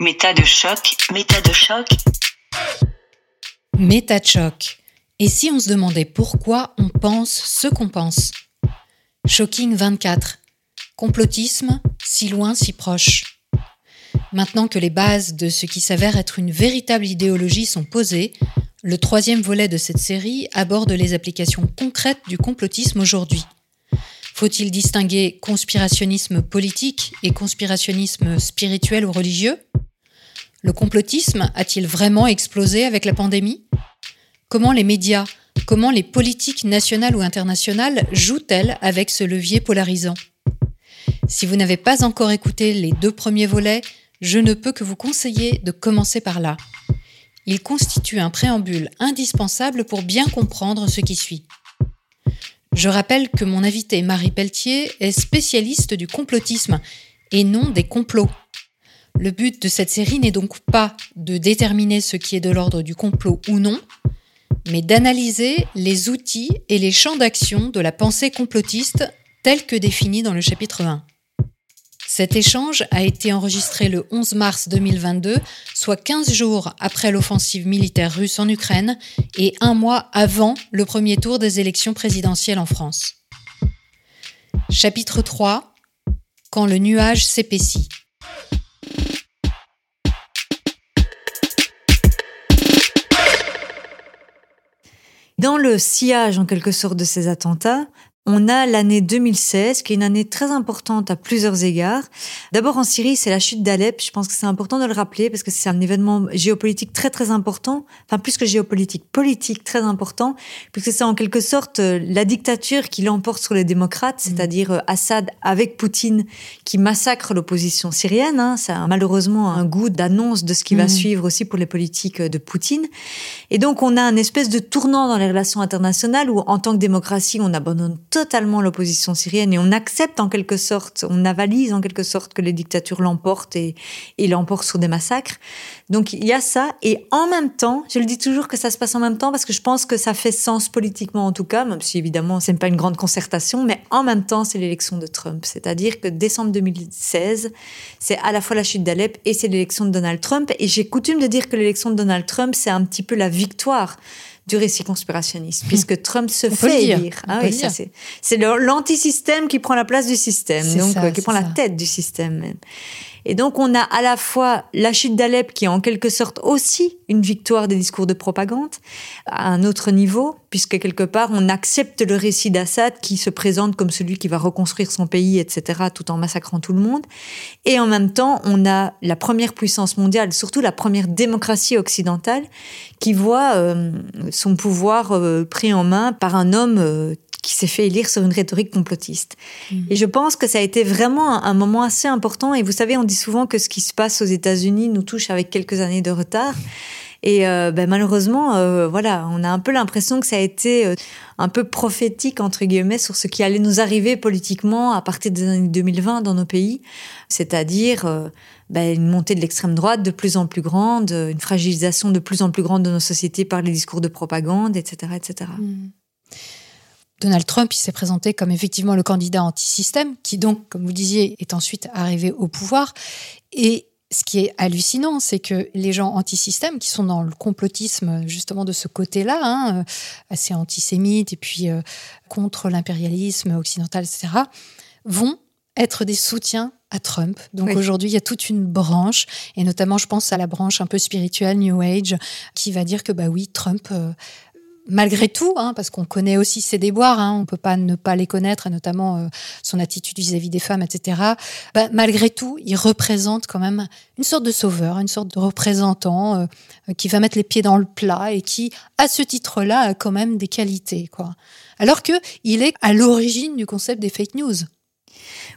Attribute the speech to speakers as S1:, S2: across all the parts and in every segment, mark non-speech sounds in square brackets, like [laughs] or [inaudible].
S1: Méta de choc, méta de choc.
S2: Méta de choc. Et si on se demandait pourquoi on pense ce qu'on pense? Shocking 24. Complotisme, si loin, si proche. Maintenant que les bases de ce qui s'avère être une véritable idéologie sont posées, le troisième volet de cette série aborde les applications concrètes du complotisme aujourd'hui. Faut-il distinguer conspirationnisme politique et conspirationnisme spirituel ou religieux? Le complotisme a-t-il vraiment explosé avec la pandémie? Comment les médias, comment les politiques nationales ou internationales jouent-elles avec ce levier polarisant? Si vous n'avez pas encore écouté les deux premiers volets, je ne peux que vous conseiller de commencer par là. Il constitue un préambule indispensable pour bien comprendre ce qui suit. Je rappelle que mon invité Marie Pelletier est spécialiste du complotisme et non des complots. Le but de cette série n'est donc pas de déterminer ce qui est de l'ordre du complot ou non, mais d'analyser les outils et les champs d'action de la pensée complotiste tels que définis dans le chapitre 1. Cet échange a été enregistré le 11 mars 2022, soit 15 jours après l'offensive militaire russe en Ukraine et un mois avant le premier tour des élections présidentielles en France. Chapitre 3 Quand le nuage s'épaissit.
S3: Dans le sillage, en quelque sorte, de ces attentats, on a l'année 2016, qui est une année très importante à plusieurs égards. D'abord en Syrie, c'est la chute d'Alep. Je pense que c'est important de le rappeler parce que c'est un événement géopolitique très très important. Enfin, plus que géopolitique, politique très important, puisque c'est en quelque sorte euh, la dictature qui l'emporte sur les démocrates, mm. c'est-à-dire euh, Assad avec Poutine qui massacre l'opposition syrienne. Hein. Ça a malheureusement un goût d'annonce de ce qui va mm. suivre aussi pour les politiques euh, de Poutine. Et donc on a un espèce de tournant dans les relations internationales où en tant que démocratie, on abandonne totalement l'opposition syrienne et on accepte en quelque sorte, on avalise en quelque sorte que les dictatures l'emportent et, et l'emportent sur des massacres. Donc il y a ça. Et en même temps, je le dis toujours que ça se passe en même temps parce que je pense que ça fait sens politiquement en tout cas, même si évidemment c'est pas une grande concertation, mais en même temps c'est l'élection de Trump, c'est-à-dire que décembre 2016, c'est à la fois la chute d'Alep et c'est l'élection de Donald Trump. Et j'ai coutume de dire que l'élection de Donald Trump c'est un petit peu la victoire du récit conspirationniste, puisque Trump se fait élire. Ah oui, ça c'est c'est l'antisystème qui prend la place du système, donc euh, qui prend la tête du système même. Et donc on a à la fois la chute d'Alep qui est en quelque sorte aussi une victoire des discours de propagande à un autre niveau, puisque quelque part on accepte le récit d'Assad qui se présente comme celui qui va reconstruire son pays, etc., tout en massacrant tout le monde. Et en même temps on a la première puissance mondiale, surtout la première démocratie occidentale, qui voit euh, son pouvoir euh, pris en main par un homme euh, qui s'est fait élire sur une rhétorique complotiste. Mhm. Et je pense que ça a été vraiment un, moment assez important. Et vous savez, on dit souvent que ce qui se passe aux États-Unis nous touche avec quelques années de retard. Et euh, ben, malheureusement, euh, voilà, on a un peu l'impression que ça a été euh, un peu prophétique entre guillemets sur ce qui allait nous arriver politiquement à partir des années 2020 dans nos pays, c'est-à-dire ben, une montée de l'extrême droite de plus en plus grande, une fragilisation de plus en plus grande de nos sociétés par les discours de propagande, etc., etc.
S2: Donald Trump, il s'est présenté comme effectivement le candidat anti-système, qui donc, comme vous disiez, est ensuite arrivé au pouvoir. Et ce qui est hallucinant, c'est que les gens anti-système, qui sont dans le complotisme justement de ce côté-là, hein, euh, assez antisémite et puis euh, contre l'impérialisme occidental, etc., vont être des soutiens à Trump. Donc aujourd'hui, il y a toute une branche, et notamment, je pense à la branche un peu spirituelle, New Age, qui va dire que bah oui, Trump euh, malgré tout, hein, parce qu'on connaît aussi ses déboires, hein, on peut pas ne pas les connaître, et notamment euh, son attitude vis-à-vis des femmes, etc. Bah, malgré tout, il représente quand même une sorte de sauveur, une sorte de représentant euh, qui va mettre les pieds dans le plat et qui, à ce titre-là, a quand même des qualités, quoi. Alors que il est à l'origine du concept des fake news.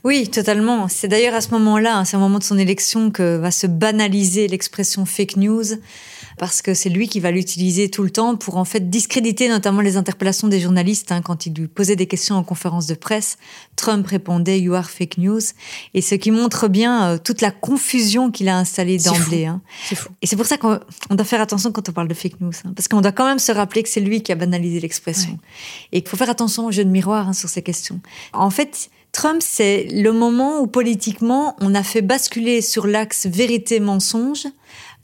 S3: Oui, totalement. C'est d'ailleurs à ce moment-là, hein, c'est au moment de son élection que va se banaliser l'expression fake news parce que c'est lui qui va l'utiliser tout le temps pour en fait discréditer notamment les interpellations des journalistes hein, quand il lui posait des questions en conférence de presse. Trump répondait You are fake news et ce qui montre bien euh, toute la confusion qu'il a installée d'emblée. Hein. Et c'est pour ça qu'on doit faire attention quand on parle de fake news hein, parce qu'on doit quand même se rappeler que c'est lui qui a banalisé l'expression et qu'il faut faire attention au jeu de miroir hein, sur ces questions. En fait, Trump, c'est le moment où politiquement, on a fait basculer sur l'axe vérité-mensonge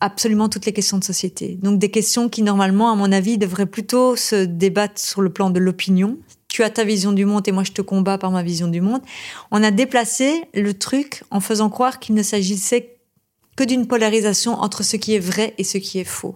S3: absolument toutes les questions de société. Donc des questions qui, normalement, à mon avis, devraient plutôt se débattre sur le plan de l'opinion. Tu as ta vision du monde et moi je te combats par ma vision du monde. On a déplacé le truc en faisant croire qu'il ne s'agissait que d'une polarisation entre ce qui est vrai et ce qui est faux.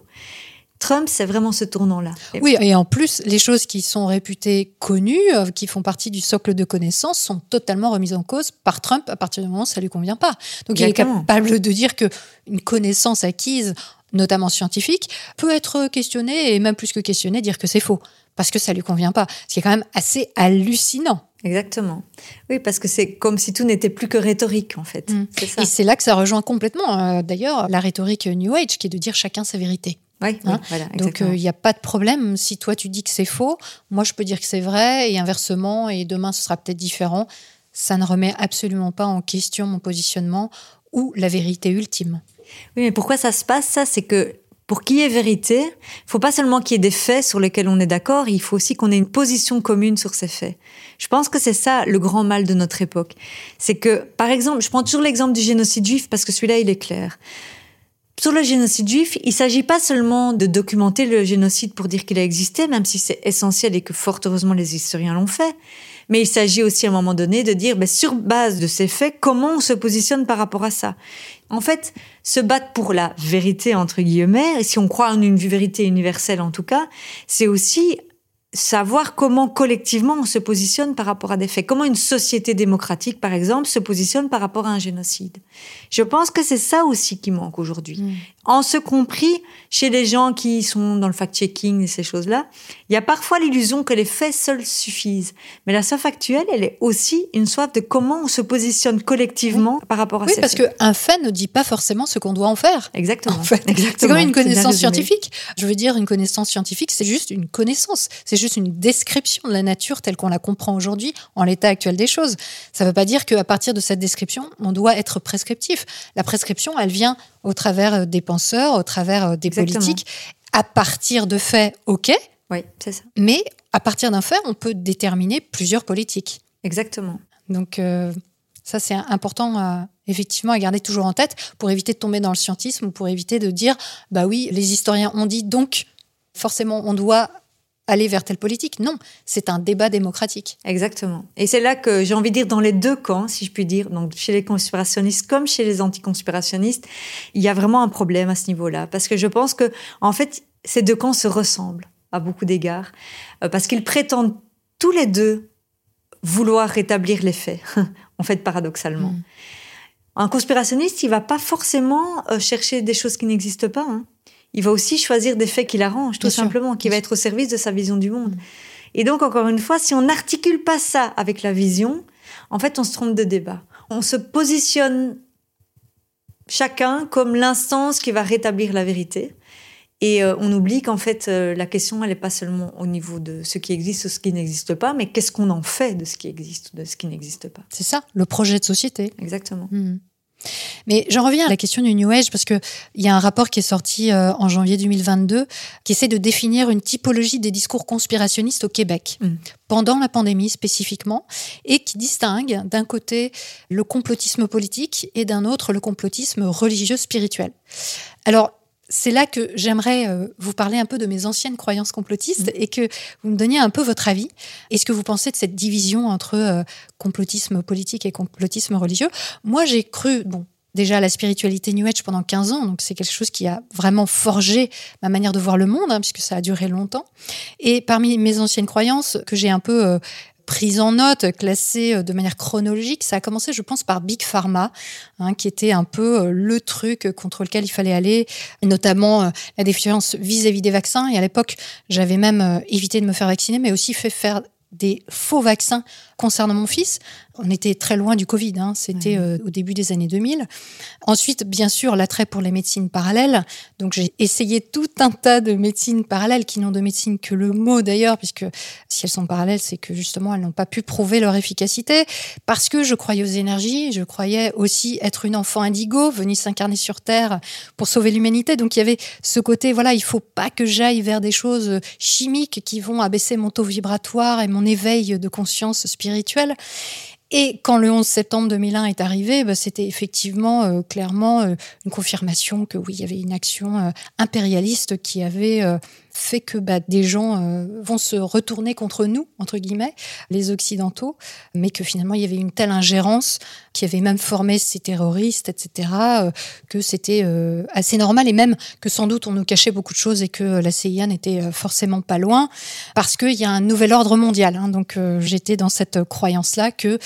S3: Trump, c'est vraiment ce tournant-là.
S2: Oui, et en plus, les choses qui sont réputées connues, euh, qui font partie du socle de connaissances, sont totalement remises en cause par Trump à partir du moment où ça lui convient pas. Donc il est capable de dire que une connaissance acquise, notamment scientifique, peut être questionnée et même plus que questionnée, dire que c'est faux parce que ça lui convient pas. Ce qui est quand même assez hallucinant.
S3: Exactement. Oui, parce que c'est comme si tout n'était plus que rhétorique, en fait. Mm.
S2: Et c'est là que ça rejoint complètement, euh, d'ailleurs, la rhétorique New Age, qui est de dire chacun sa vérité.
S3: Oui,
S2: hein
S3: voilà,
S2: Donc il n'y a pas de problème. Si toi tu dis que c'est faux, moi je peux dire que c'est vrai et inversement, et demain ce sera peut-être différent. Ça ne remet absolument pas en question mon positionnement ou la vérité ultime.
S3: Oui, mais pourquoi ça se passe ça? C'est que pour qu'il y ait vérité, il faut pas seulement qu'il y ait des faits sur lesquels on est d'accord, il faut aussi qu'on ait une position commune sur ces faits. Je pense que c'est ça le grand mal de notre époque. C'est que, par exemple, je prends toujours l'exemple du génocide juif parce que celui-là, il est clair. Sur le génocide juif, il s'agit pas seulement de documenter le génocide pour dire qu'il a existé, même si c'est essentiel et que fort heureusement les historiens l'ont fait, mais il s'agit aussi à un moment donné de dire, ben, sur base de ces faits, comment on se positionne par rapport à ça. En fait, se battre pour la vérité, entre guillemets, si on croit en une vérité universelle en tout cas, c'est aussi savoir comment collectivement on se positionne par rapport à des faits. Comment une société démocratique, par exemple, se positionne par rapport à un génocide. Je pense que c'est ça aussi qui manque aujourd'hui. Mm. En ce compris, chez les gens qui sont dans le fact-checking et ces choses-là, il y a parfois l'illusion que les faits seuls suffisent. Mais la soif actuelle, elle est aussi une soif de comment on se positionne collectivement par rapport à
S2: oui,
S3: ces
S2: parce qu'un fait ne dit pas forcément ce qu'on doit en faire.
S3: Exactement.
S2: En fait. C'est comme une connaissance scientifique. Je veux dire, une connaissance scientifique, c'est juste une connaissance. C'est juste une description de la nature telle qu'on la comprend aujourd'hui en l'état actuel des choses. Ça ne veut pas dire qu'à partir de cette description, on doit être prescriptif. La prescription, elle vient au travers euh, des penseurs, au travers euh, des politiques, à partir de faits, ok.
S3: Oui, c'est ça.
S2: Mais à partir d'un fait, on peut déterminer plusieurs politiques.
S3: Exactement.
S2: Donc euh, ça, c'est important effectivement à garder toujours en tête pour éviter de tomber dans le scientisme ou pour éviter de dire, bah oui, les historiens ont dit, donc forcément, on doit aller vers telle politique. Non, c'est un débat démocratique.
S3: Exactement. Et c'est là que j'ai envie de dire dans les deux camps, si je puis dire, donc chez les conspirationnistes comme chez les anticonspirationnistes, il y a vraiment un problème à ce niveau-là. Parce que je pense que, en fait, ces deux camps se ressemblent à beaucoup d'égards. Euh, parce qu'ils prétendent tous les deux vouloir rétablir les faits, [laughs] en fait, paradoxalement. Mm. Un conspirationniste, il va pas forcément euh, chercher des choses qui n'existent pas. Hein il va aussi choisir des faits qui l'arrangent, tout simplement, qui va être au service de sa vision du monde. Et donc, encore une fois, si on n'articule pas ça avec la vision, en fait, on se trompe de débat. On se positionne chacun comme l'instance qui va rétablir la vérité. Et euh, on oublie qu'en fait, euh, la question, elle n'est pas seulement au niveau de ce qui existe ou ce qui n'existe pas, mais qu'est-ce qu'on en fait de ce qui existe ou de ce qui n'existe pas.
S2: C'est ça, le projet de société.
S3: Exactement.
S2: Mmh. Mais j'en reviens à la question du New Age parce qu'il y a un rapport qui est sorti euh, en janvier 2022 qui essaie de définir une typologie des discours conspirationnistes au Québec mm. pendant la pandémie spécifiquement et qui distingue d'un côté le complotisme politique et d'un autre le complotisme religieux spirituel. Alors c'est là que j'aimerais euh, vous parler un peu de mes anciennes croyances complotistes mm. et que vous me donniez un peu votre avis. Est-ce que vous pensez de cette division entre euh, complotisme politique et complotisme religieux? Moi, j'ai cru, bon, déjà à la spiritualité New Age pendant 15 ans, donc c'est quelque chose qui a vraiment forgé ma manière de voir le monde, hein, puisque ça a duré longtemps. Et parmi mes anciennes croyances que j'ai un peu euh, prise en note, classée euh, de manière chronologique. Ça a commencé, je pense, par Big Pharma, hein, qui était un peu euh, le truc contre lequel il fallait aller, notamment euh, la défiance vis-à-vis des vaccins. Et à l'époque, j'avais même évité de me faire vacciner, mais aussi fait faire des faux vaccins concernant mon fils. On était très loin du Covid, hein. c'était euh, au début des années 2000. Ensuite, bien sûr, l'attrait pour les médecines parallèles. Donc j'ai essayé tout un tas de médecines parallèles qui n'ont de médecine que le mot d'ailleurs, puisque si elles sont parallèles, c'est que justement elles n'ont pas pu prouver leur efficacité. Parce que je croyais aux énergies, je croyais aussi être une enfant indigo venue s'incarner sur Terre pour sauver l'humanité. Donc il y avait ce côté, voilà, il faut pas que j'aille vers des choses chimiques qui vont abaisser mon taux vibratoire et mon éveil de conscience spirituelle. Et quand le 11 septembre 2001 est arrivé, bah, c'était effectivement euh, clairement euh, une confirmation que oui, il y avait une action euh, impérialiste qui avait fait que bah, des gens vont se retourner contre nous, entre guillemets, les Occidentaux, mais que finalement il y avait une telle ingérence qui avait même formé ces terroristes, etc., que c'était assez normal et même que sans doute on nous cachait beaucoup de choses et que la CIA n'était forcément pas loin, parce qu'il y a un nouvel ordre mondial. Hein. donc j'étais dans cette croyance-là que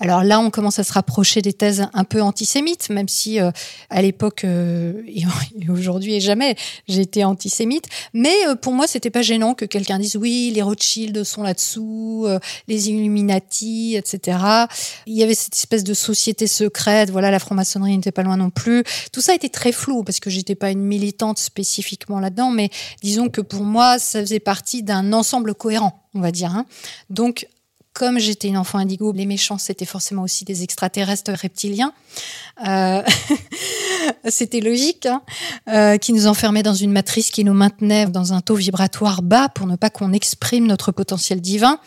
S2: alors là, on commence à se rapprocher des thèses un peu antisémites, même si euh, à l'époque euh, [laughs] et aujourd'hui et jamais, j'étais antisémite. Mais euh, pour moi, c'était pas gênant que quelqu'un dise oui, les Rothschild sont là-dessous, les Illuminati, etc. Il y avait cette espèce de société secrète. Voilà, la franc-maçonnerie n'était pas loin non plus. Tout ça était très flou parce que j'étais pas une militante spécifiquement là-dedans, mais disons que pour moi, ça faisait partie d'un ensemble cohérent on va dire. Hein. Donc, comme j'étais une enfant indigo, les méchants, c'était forcément aussi des extraterrestres reptiliens. Euh, [laughs] c'était logique, hein, euh, qui nous enfermaient dans une matrice qui nous maintenait dans un taux vibratoire bas pour ne pas qu'on exprime notre potentiel divin.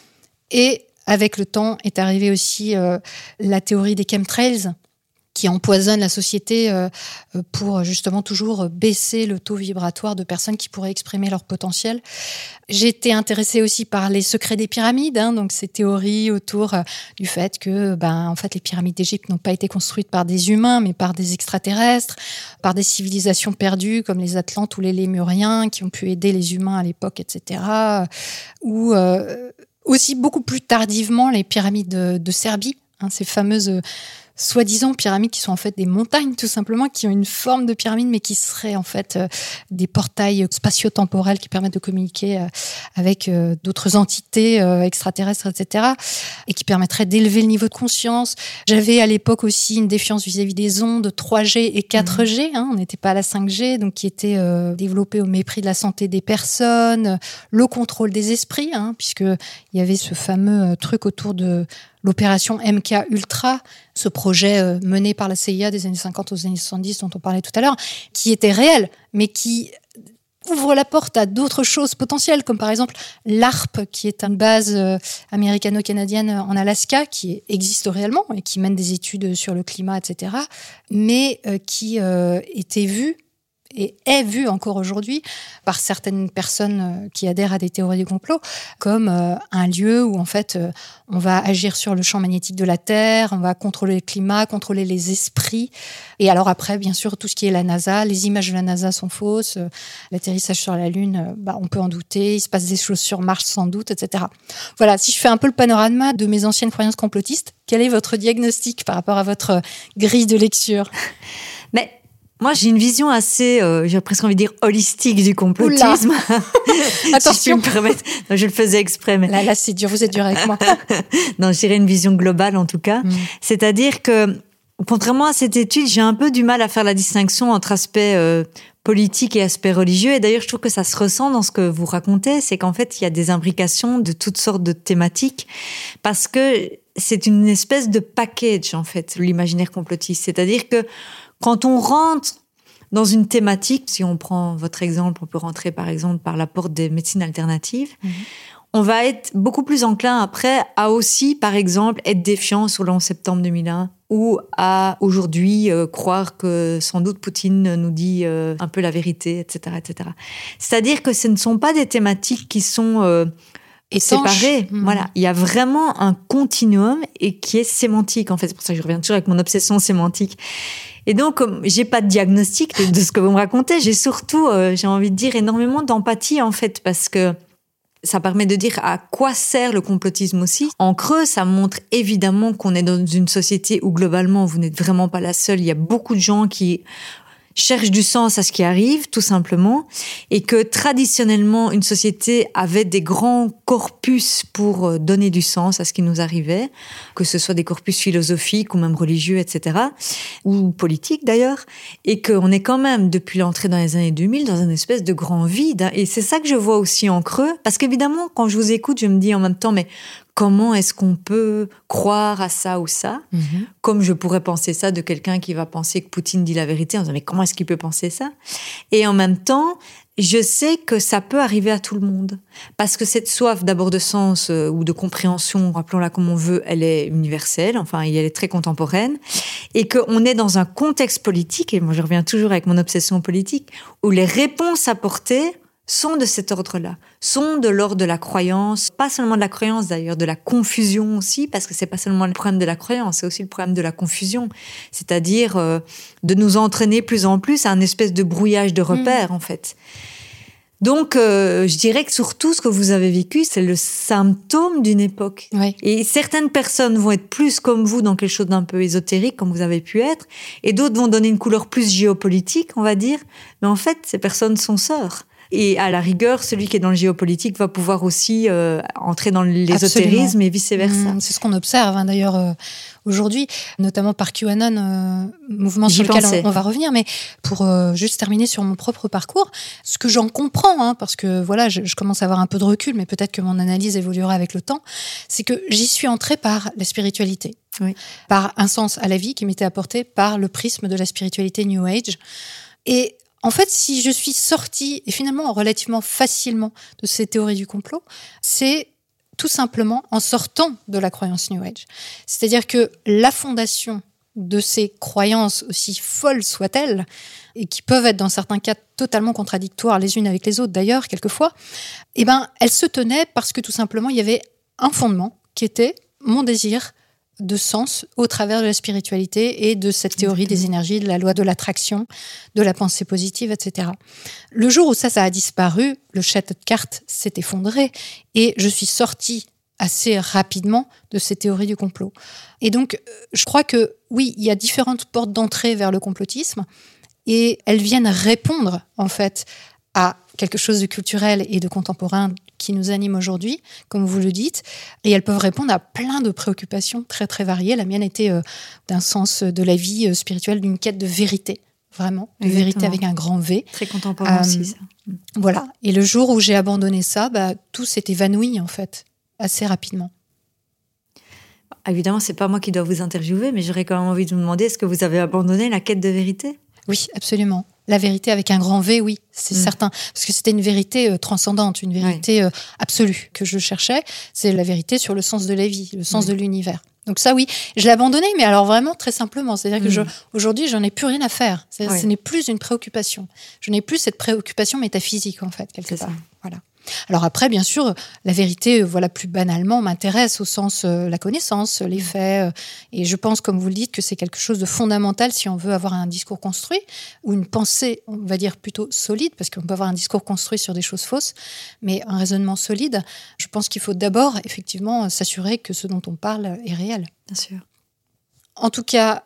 S2: Et avec le temps est arrivée aussi euh, la théorie des chemtrails, qui empoisonne la société euh, euh, pour justement toujours baisser le taux vibratoire de personnes qui pourraient exprimer leur potentiel. Été intéressée aussi par les secrets des pyramides, hein, donc ces théories autour euh, du fait que, ben, en fait, les pyramides d'Égypte n'ont pas été construites par des humains, mais par des extraterrestres, par des civilisations perdues comme les Atlantes ou les Lémuriens qui ont pu aider les humains à l'époque, etc. Ou aussi beaucoup plus tardivement les pyramides de, de Serbie, hein, ces fameuses soi-disant pyramides qui sont en fait des montagnes tout simplement, qui ont une forme de pyramide mais qui seraient en fait euh, des portails spatio-temporels qui permettent de communiquer euh, avec euh, d'autres entités extraterrestres, etc. et qui permettraient d'élever le niveau de conscience. J'avais à l'époque aussi une défiance vis-à-vis des ondes 3G et 4G. Hein, on n'était pas à la 5G, donc qui étaient développées au mépris de la santé des personnes, le contrôle des esprits, hein, puisque il y avait ce fameux truc autour de l'opération MK Ultra, ce projet euh, mené par la CIA des années 50 aux années 70 dont on parlait tout à l'heure, qui était réel, mais qui ouvre la porte à d'autres choses potentielles, comme par exemple l'ARP, qui est une base euh, américano-canadienne en Alaska, qui existe réellement et qui mène des études sur le climat, etc., mais euh, qui était vue et est vu encore aujourd'hui par certaines personnes euh, qui adhèrent à des théories du complot comme euh, un lieu où en fait euh, on va agir sur le champ magnétique de la Terre, on va contrôler le climat, contrôler les esprits. Et alors après, bien sûr, tout ce qui est la NASA, les images de la NASA sont fausses, l'atterrissage sur la Lune, bah, on peut en douter, il se passe des choses sur Mars sans doute, etc. Voilà, si je fais un peu le panorama de mes anciennes croyances complotistes, quel est votre diagnostic par rapport à votre grille de lecture?
S3: Mais moi, j'ai une vision assez, euh, j'ai presque envie de dire, holistique du complotisme. [laughs]
S2: Attention.
S3: me permettre. je le faisais exprès. Mais...
S2: Là, là c'est dur, vous êtes dur avec moi. [laughs]
S3: non, je une vision globale en tout cas. Mm. C'est-à-dire que, contrairement à cette étude, j'ai un peu du mal à faire la distinction entre aspect euh, politique et aspect religieux. Et d'ailleurs, je trouve que ça se ressent dans ce que vous racontez, c'est qu'en fait, il y a des imbrications de toutes sortes de thématiques parce que c'est une espèce de package, en fait, l'imaginaire complotiste. C'est-à-dire que quand on rentre dans une thématique, si on prend votre exemple, on peut rentrer par exemple par la porte des médecines alternatives, mhm. on va être beaucoup plus enclin après à aussi, par exemple, être défiant sur le 11 septembre 2001 ou à aujourd'hui euh, croire que sans doute Poutine nous dit euh, un peu la vérité, etc., etc. C'est-à-dire que ce ne sont pas des thématiques qui sont euh, séparées. Mhm. Voilà, il y a vraiment un continuum et qui est sémantique en fait. C'est pour ça que je reviens toujours avec mon obsession sémantique. Et donc, j'ai pas de diagnostic de, ce que vous me racontez. J'ai surtout, euh, j'ai envie de dire, énormément d'empathie en fait, parce que ça permet de dire à quoi sert le complotisme aussi. En creux, ça montre évidemment qu'on est dans une société où globalement, vous n'êtes vraiment pas la seule. Il y a beaucoup de gens qui cherche du sens à ce qui arrive, tout simplement, et que traditionnellement, une société avait des grands corpus pour euh, donner du sens à ce qui nous arrivait, que ce soit des corpus philosophiques ou même religieux, etc., ou politiques d'ailleurs, et qu'on est quand même, depuis l'entrée dans les années 2000, dans une espèce de grand vide. Et c'est ça que je vois aussi en creux, parce qu'évidemment, quand je vous écoute, je me dis en même temps, mais comment est-ce qu'on peut croire à ça ou ça,
S2: Mhm.
S3: comme je pourrais penser ça de quelqu'un qui va penser que Poutine dit la vérité en disant mais comment est-ce qu'il peut penser ça? Et en même temps, je sais que ça peut arriver à tout le monde. Parce que cette soif d'abord de sens euh, ou de compréhension, rappelons-la comme on veut, elle est universelle, enfin elle est très contemporaine, et qu'on est dans un contexte politique, et moi je reviens toujours avec mon obsession politique, où les réponses apportées sont de cet ordre-là, sont de l'ordre de la croyance, pas seulement de la croyance d'ailleurs, de la confusion aussi, parce que c'est pas seulement le problème de la croyance, c'est aussi le problème de la confusion, c'est-à-dire euh, de nous entraîner plus en plus à un espèce de brouillage de repères en fait. Donc, euh, je dirais que surtout ce que vous avez vécu, c'est le symptôme d'une époque.
S2: Oui.
S3: Et certaines personnes vont être plus comme vous dans quelque chose d'un peu ésotérique, comme vous avez pu être, et d'autres vont donner une couleur plus géopolitique, on va dire. Mais en fait, ces personnes sont sœurs. Et à la rigueur, celui qui est dans le géopolitique va pouvoir aussi euh, entrer dans l'ésotérisme et vice-versa.
S2: Mm, C'est ce qu'on observe hein, d'ailleurs euh, aujourd'hui, notamment par QAnon, euh, mouvement sur lequel on va revenir. Mais pour euh, juste terminer sur mon propre parcours, ce que j'en comprends, hein, parce que voilà, je, je commence à avoir un peu de recul, mais peut-être que mon analyse évoluera avec le temps, c'est que j'y suis entrée par la spiritualité,
S3: Oui.
S2: par un sens à la vie qui m'était apporté par le prisme de la spiritualité New Age. Et en fait, si je suis sortie, et finalement relativement facilement, de ces théories du complot, c'est tout simplement en sortant de la croyance New Age. C'est-à-dire que la fondation de ces croyances, aussi folles soient-elles, et qui peuvent être dans certains cas totalement contradictoires les unes avec les autres d'ailleurs, quelquefois, eh ben, elles se tenaient parce que tout simplement, il y avait un fondement qui était mon désir de sens au travers de la spiritualité et de cette théorie des énergies, de la loi de l'attraction, de la pensée positive, etc. Le jour où ça, ça a disparu, le château de cartes s'est effondré et je suis sortie assez rapidement de ces théories du complot. Et donc, euh, je crois que oui, il y a différentes portes d'entrée vers le complotisme et elles viennent répondre en fait à quelque chose de culturel et de contemporain qui nous anime aujourd'hui, comme vous le dites, et elles peuvent répondre à plein de préoccupations très très variées. La mienne était euh, d'un sens de la vie euh, spirituelle, d'une quête de vérité, vraiment, de vérité avec un grand V.
S3: Très contemporain
S2: Euh,
S3: aussi, ça.
S2: Voilà. Et le jour où j'ai abandonné ça, bah, tout s'est évanoui en fait, assez rapidement.
S3: Évidemment, c'est pas moi qui dois vous interviewer, mais j'aurais quand même envie de vous demander est-ce que vous avez abandonné la quête de vérité?
S2: Oui, absolument. La vérité avec un grand V, oui, c'est
S3: Mm.
S2: certain. Parce que c'était une vérité euh, transcendante, une vérité euh, absolue que je cherchais. C'est la vérité sur le sens de la vie, le sens
S3: Mm.
S2: de l'univers. Donc ça, oui, je l'ai abandonné, mais alors vraiment très simplement. C'est-à-dire que
S3: Mm.
S2: je- aujourd'hui, j'en ai plus rien à faire. Ce n'est plus une préoccupation. Je n'ai plus cette préoccupation métaphysique, en fait, quelque
S3: ça.
S2: part. Voilà. Alors après, bien sûr, la vérité, euh, voilà, plus banalement, m'intéresse au sens euh, la connaissance, les faits. euh, et je pense, comme vous le dites, que c'est quelque chose de fondamental si on veut avoir un discours construit ou une pensée, on va dire plutôt solide, parce qu'on peut avoir un discours construit sur des choses fausses, mais un raisonnement solide. Je pense qu'il faut d'abord, effectivement, s'assurer que ce dont on parle est réel.
S3: Bien sûr.
S2: En tout cas,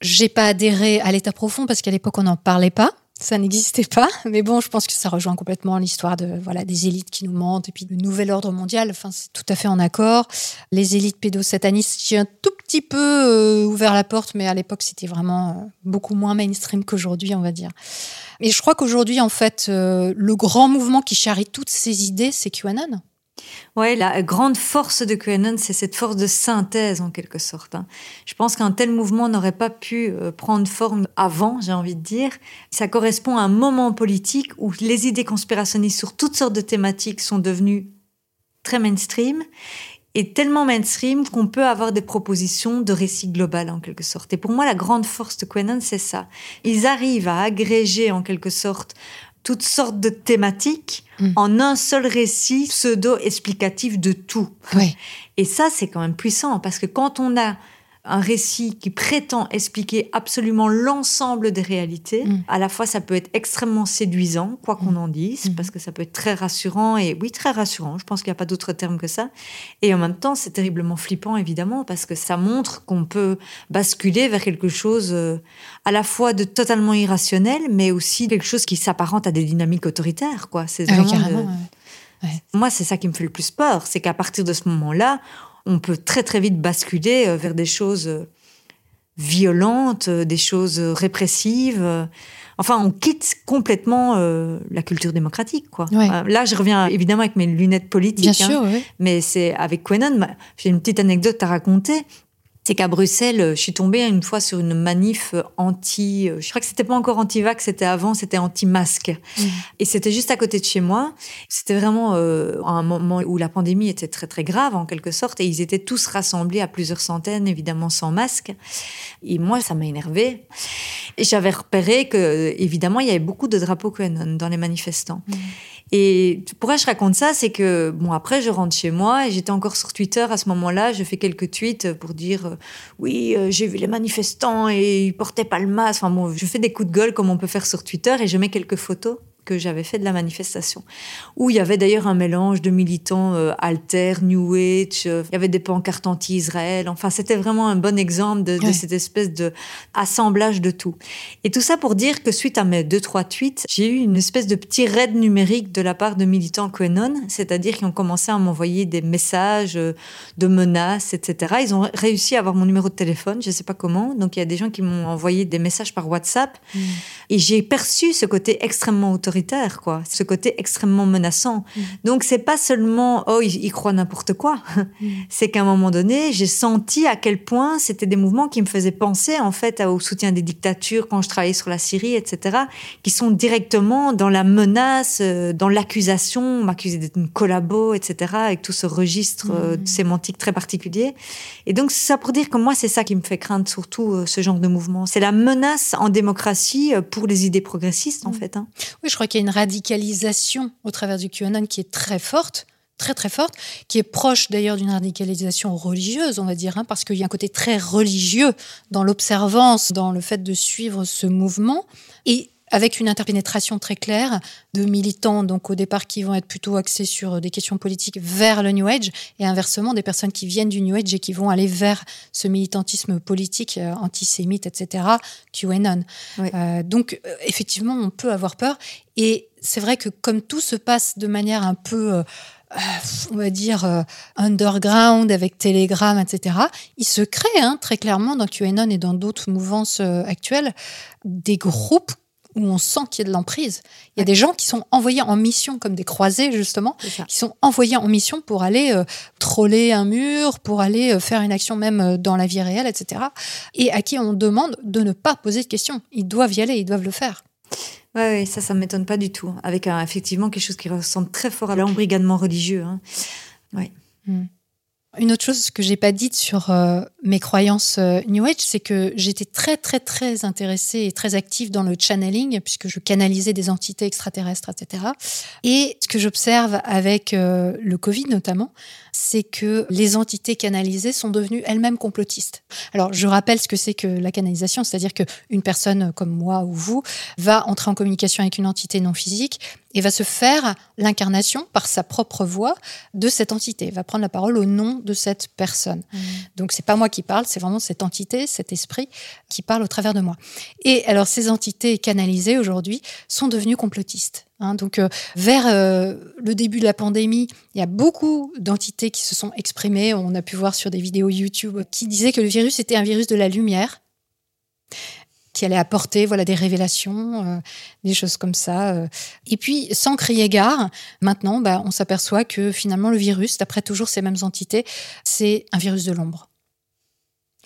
S2: j'ai pas adhéré à l'état profond parce qu'à l'époque on n'en parlait pas. Ça n'existait pas, mais bon, je pense que ça rejoint complètement l'histoire de voilà des élites qui nous mentent et puis le nouvel ordre mondial. Enfin, c'est tout à fait en accord. Les élites pédosatanistes, j'ai un tout petit peu euh, ouvert la porte, mais à l'époque c'était vraiment euh, beaucoup moins mainstream qu'aujourd'hui, on va dire. Et je crois qu'aujourd'hui, en fait, euh, le grand mouvement qui charrie toutes ces idées, c'est QAnon.
S3: Ouais, la grande force de QAnon, c'est cette force de synthèse en quelque sorte. hein. Je pense qu'un tel mouvement n'aurait pas pu euh, prendre forme avant, j'ai envie de dire. Ça correspond à un moment politique où les idées conspirationnistes sur toutes sortes de thématiques sont devenues très mainstream et tellement mainstream qu'on peut avoir des propositions de récit global en quelque sorte. Et pour moi, la grande force de QAnon, c'est ça. Ils arrivent à agréger en quelque sorte toutes sortes de thématiques
S2: Mm.
S3: en un seul récit pseudo-explicatif de tout. Et ça, c'est quand même puissant parce que quand on a un récit qui prétend expliquer absolument l'ensemble des réalités,
S2: Mm.
S3: à la fois ça peut être extrêmement séduisant, quoi qu'on en dise,
S2: Mm.
S3: parce que ça peut être très rassurant, et oui, très rassurant, je pense qu'il n'y a pas d'autre terme que ça. Et en même temps, c'est terriblement flippant, évidemment, parce que ça montre qu'on peut basculer vers quelque chose euh, à la fois de totalement irrationnel, mais aussi quelque chose qui s'apparente à des dynamiques autoritaires, quoi. C'est
S2: Ah oui,
S3: vraiment
S2: ouais.
S3: moi, c'est ça qui me fait le plus peur, c'est qu'à partir de ce moment-là, on peut très très vite basculer euh, vers des choses euh, violentes, euh, des choses répressives. Enfin, on quitte complètement euh, la culture démocratique, quoi.
S2: Ouais.
S3: Euh, là, je reviens évidemment avec mes lunettes politiques.
S2: Bien
S3: hein,
S2: sûr, oui.
S3: mais c'est avec Quenon, bah, j'ai une petite anecdote à raconter. C'est qu'à Bruxelles, je suis tombée une fois sur une manif euh, anti. euh, Je crois que c'était pas encore anti-vax, c'était avant, c'était anti-masque.
S2: Mm.
S3: Et c'était juste à côté de chez moi. C'était vraiment euh, un moment où la pandémie était très très grave en quelque sorte, et ils étaient tous rassemblés à plusieurs centaines, évidemment sans masque. Et moi, ça m'a énervée. Et j'avais repéré que, évidemment, il y avait beaucoup de drapeaux Quenon dans les manifestants. Et pourquoi je raconte ça, c'est que bon après je rentre chez moi et j'étais encore sur Twitter à ce moment-là, je fais quelques tweets pour dire euh, oui euh, j'ai vu les manifestants et ils portaient pas le masque. Enfin bon, je fais des coups de gueule comme on peut faire sur Twitter et je mets quelques photos que j'avais fait de la manifestation où il y avait d'ailleurs un mélange de militants euh, alter, New Age, euh, il y avait des pancartes anti-Israël. Enfin c'était vraiment un bon exemple de, de
S2: Ouais.
S3: cette espèce de assemblage de tout. Et tout ça pour dire que suite à mes deux, trois tweets, j'ai eu une espèce de petit raid numérique de la part de militants QAnon, c'est-à-dire qu'ils ont commencé à m'envoyer des messages euh, de menaces, etc. Ils ont réussi à avoir mon numéro de téléphone, je ne sais pas comment. Donc il y a des gens qui m'ont envoyé des messages par WhatsApp. Et j'ai perçu ce côté extrêmement autoritaire, quoi, ce côté extrêmement menaçant. Donc c'est pas seulement oh ils, ils croient n'importe quoi, c'est qu'à un moment donné j'ai senti à quel point c'était des mouvements qui me faisaient penser en fait au soutien des dictatures quand je travaillais sur la Syrie, etc., qui sont directement dans la menace, euh, dans l'accusation, m'accuser d'être une collabo, etc., avec tout ce registre euh, sémantique très particulier. Et donc c'est ça pour dire que moi c'est ça qui me fait craindre surtout euh, ce genre de mouvement, c'est la menace en démocratie pour les idées progressistes en fait. hein.
S2: Oui, je crois qu'il y a une radicalisation au travers du QAnon qui est très forte, très très forte, qui est proche d'ailleurs d'une radicalisation religieuse, on va dire, hein, parce qu'il y a un côté très religieux dans l'observance, dans le fait de suivre ce mouvement, et avec une interpénétration très claire de militants, donc au départ qui vont être plutôt axés sur des questions politiques vers le New Age, et inversement des personnes qui viennent du New Age et qui vont aller vers ce militantisme politique euh, antisémite, etc., QAnon.
S3: Oui.
S2: Euh, donc euh, effectivement, on peut avoir peur, et c'est vrai que comme tout se passe de manière un peu euh, euh, on va dire, euh, underground avec Telegram, etc., il se crée hein, très clairement dans QAnon et dans d'autres mouvances euh, actuelles des groupes où on sent qu'il y a de l'emprise. Il y a des gens qui sont envoyés en mission, comme des croisés justement, qui sont envoyés en mission pour aller euh, troller un mur, pour aller euh, faire une action même euh, dans la vie réelle, etc. Et à qui on demande de ne pas poser de questions. Ils doivent y aller, ils doivent le faire.
S3: Ouais, ouais, ça, ça m'étonne pas du tout. Avec un, effectivement quelque chose qui ressemble très fort à l'embrigadement religieux. hein. Ouais.
S2: Une autre chose que j'ai pas dite sur euh, mes croyances euh, New Age, c'est que j'étais très très très intéressée et très active dans le channeling puisque je canalisais des entités extraterrestres, etc. Et ce que j'observe avec euh, le Covid notamment, c'est que les entités canalisées sont devenues elles-mêmes complotistes. Alors je rappelle ce que c'est que la canalisation, c'est-à-dire que une personne comme moi ou vous va entrer en communication avec une entité non physique et va se faire l'incarnation par sa propre voix de cette entité, va prendre la parole au nom de cette personne. Donc c'est pas moi qui parle, c'est vraiment cette entité, cet esprit qui parle au travers de moi. Et alors ces entités canalisées aujourd'hui sont devenues complotistes. hein. donc euh, vers euh, le début de la pandémie, il y a beaucoup d'entités qui se sont exprimées. On a pu voir sur des vidéos YouTube qui disaient que le virus était un virus de la lumière qui allait apporter voilà des révélations, euh, des choses comme ça. euh. Et puis, sans crier gare, maintenant, bah, on s'aperçoit que finalement le virus, d'après toujours ces mêmes entités, c'est un virus de l'ombre.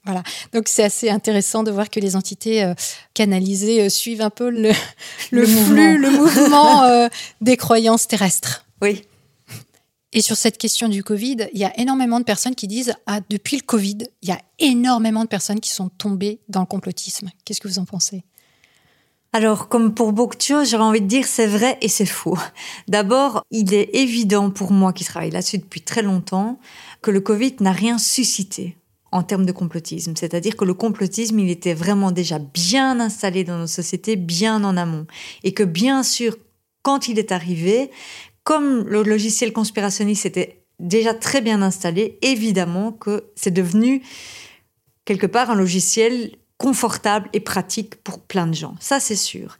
S2: Voilà. Donc c'est assez intéressant de voir que les entités euh, canalisées suivent un peu le, [laughs] le
S3: Le
S2: flux, le mouvement [laughs] des croyances terrestres.
S3: Oui.
S2: Et sur cette question du Covid, il y a énormément de personnes qui disent Ah, depuis le Covid, il y a énormément de personnes qui sont tombées dans le complotisme. Qu'est-ce que vous en pensez?
S3: Alors, comme pour beaucoup de choses, j'aurais envie de dire c'est vrai et c'est faux. D'abord, il est évident pour moi qui travaille là-dessus depuis très longtemps que le Covid n'a rien suscité en termes de complotisme. C'est-à-dire que le complotisme, il était vraiment déjà bien installé dans nos sociétés, bien en amont. Et que bien sûr, quand il est arrivé, comme le logiciel conspirationniste était déjà très bien installé, évidemment que c'est devenu quelque part un logiciel confortable et pratique pour plein de gens. Ça, c'est sûr.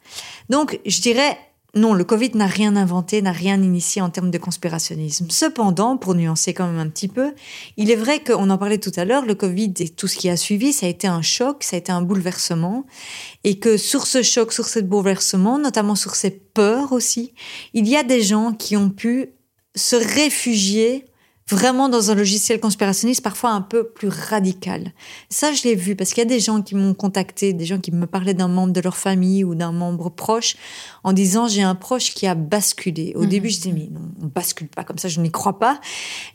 S3: Donc, je dirais, non, le Covid n'a rien inventé, n'a rien initié en termes de conspirationnisme. Cependant, pour nuancer quand même un petit peu, il est vrai qu'on en parlait tout à l'heure, le Covid et tout ce qui a suivi, ça a été un choc, ça a été un bouleversement, et que sur ce choc, sur ce bouleversement, notamment sur ces peurs aussi, il y a des gens qui ont pu se réfugier vraiment dans un logiciel conspirationniste parfois un peu plus radical. Ça, je l'ai vu parce qu'il y a des gens qui m'ont contacté, des gens qui me parlaient d'un membre de leur famille ou d'un membre proche en disant j'ai un proche qui a basculé. Au mhm. début, je disais mais non, on bascule pas comme ça, je n'y crois pas.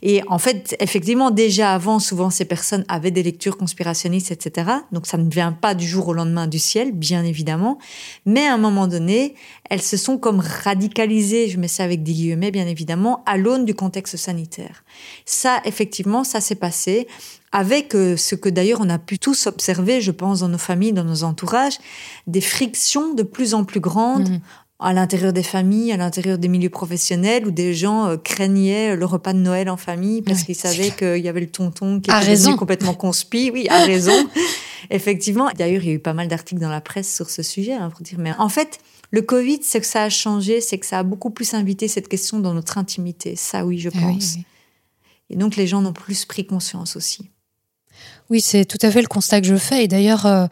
S3: Et en fait, effectivement, déjà avant, souvent ces personnes avaient des lectures conspirationnistes, etc. Donc ça ne vient pas du jour au lendemain du ciel, bien évidemment. Mais à un moment donné, elles se sont comme radicalisées, je mets ça avec des guillemets bien évidemment, à l'aune du contexte sanitaire. Ça, effectivement, ça s'est passé avec euh, ce que d'ailleurs on a pu tous observer, je pense, dans nos familles, dans nos entourages, des frictions de plus en plus grandes mhm. à l'intérieur des familles, à l'intérieur des milieux professionnels, où des gens euh, craignaient le repas de Noël en famille parce qu'ils savaient qu'il y avait le tonton qui était complètement conspi. Oui, à [laughs] raison. Effectivement. D'ailleurs, il y a eu pas mal d'articles dans la presse sur ce sujet, hein, pour dire. Mais en fait, le Covid, ce que ça a changé, c'est que ça a beaucoup plus invité cette question dans notre intimité. Ça, oui, je ah pense. Et donc, les gens ont plus pris conscience aussi.
S2: Oui, c'est tout à fait le constat que je fais. Et d'ailleurs, euh,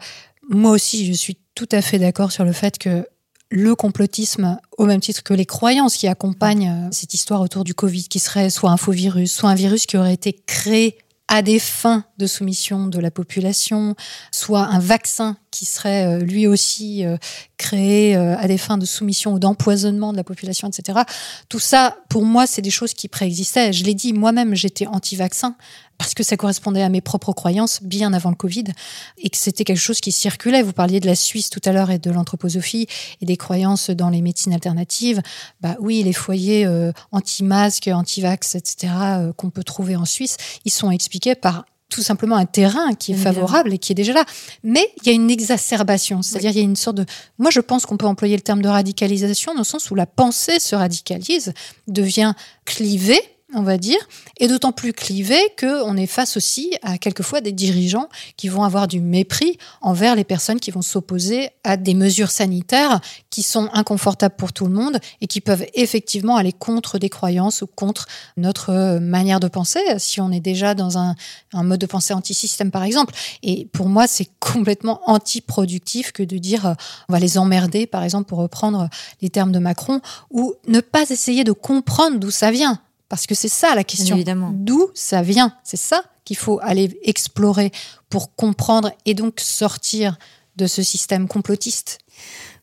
S2: moi aussi, je suis tout à fait d'accord sur le fait que le complotisme, au même titre que les croyances qui accompagnent euh, cette histoire autour du Covid, qui serait soit un faux virus, soit un virus qui aurait été créé à des fins de soumission de la population, soit un vaccin qui serait euh, lui aussi créé à des fins de soumission ou d'empoisonnement de la population, etc. Tout ça, pour moi, c'est des choses qui préexistaient. Je l'ai dit, moi-même, j'étais anti-vaccin parce que ça correspondait à mes propres croyances bien avant le Covid et que c'était quelque chose qui circulait. Vous parliez de la Suisse tout à l'heure et de l'anthroposophie et des croyances dans les médecines alternatives. Bah oui, les foyers euh, anti-masques, anti-vax, etc. Euh, qu'on peut trouver en Suisse, ils sont expliqués par tout simplement un terrain qui est favorable et qui est déjà là. Mais il y a une exacerbation, c'est-à-dire il y a une sorte de... Moi, je pense qu'on peut employer le terme de radicalisation dans le sens où la pensée se radicalise, devient clivée on va dire, et d'autant plus clivé qu'on est face aussi à quelquefois des dirigeants qui vont avoir du mépris envers les personnes qui vont s'opposer à des mesures sanitaires qui sont inconfortables pour tout le monde et qui peuvent effectivement aller contre des croyances ou contre notre manière de penser, si on est déjà dans un, mode de pensée anti-système par exemple. Et pour moi, c'est complètement anti-productif que de dire euh, on va les emmerder, par exemple, pour reprendre les termes de Macron, ou ne pas essayer de comprendre d'où ça vient. Parce que c'est ça la question. D'où ça vient C'est ça qu'il faut aller explorer pour comprendre et donc sortir de ce système complotiste.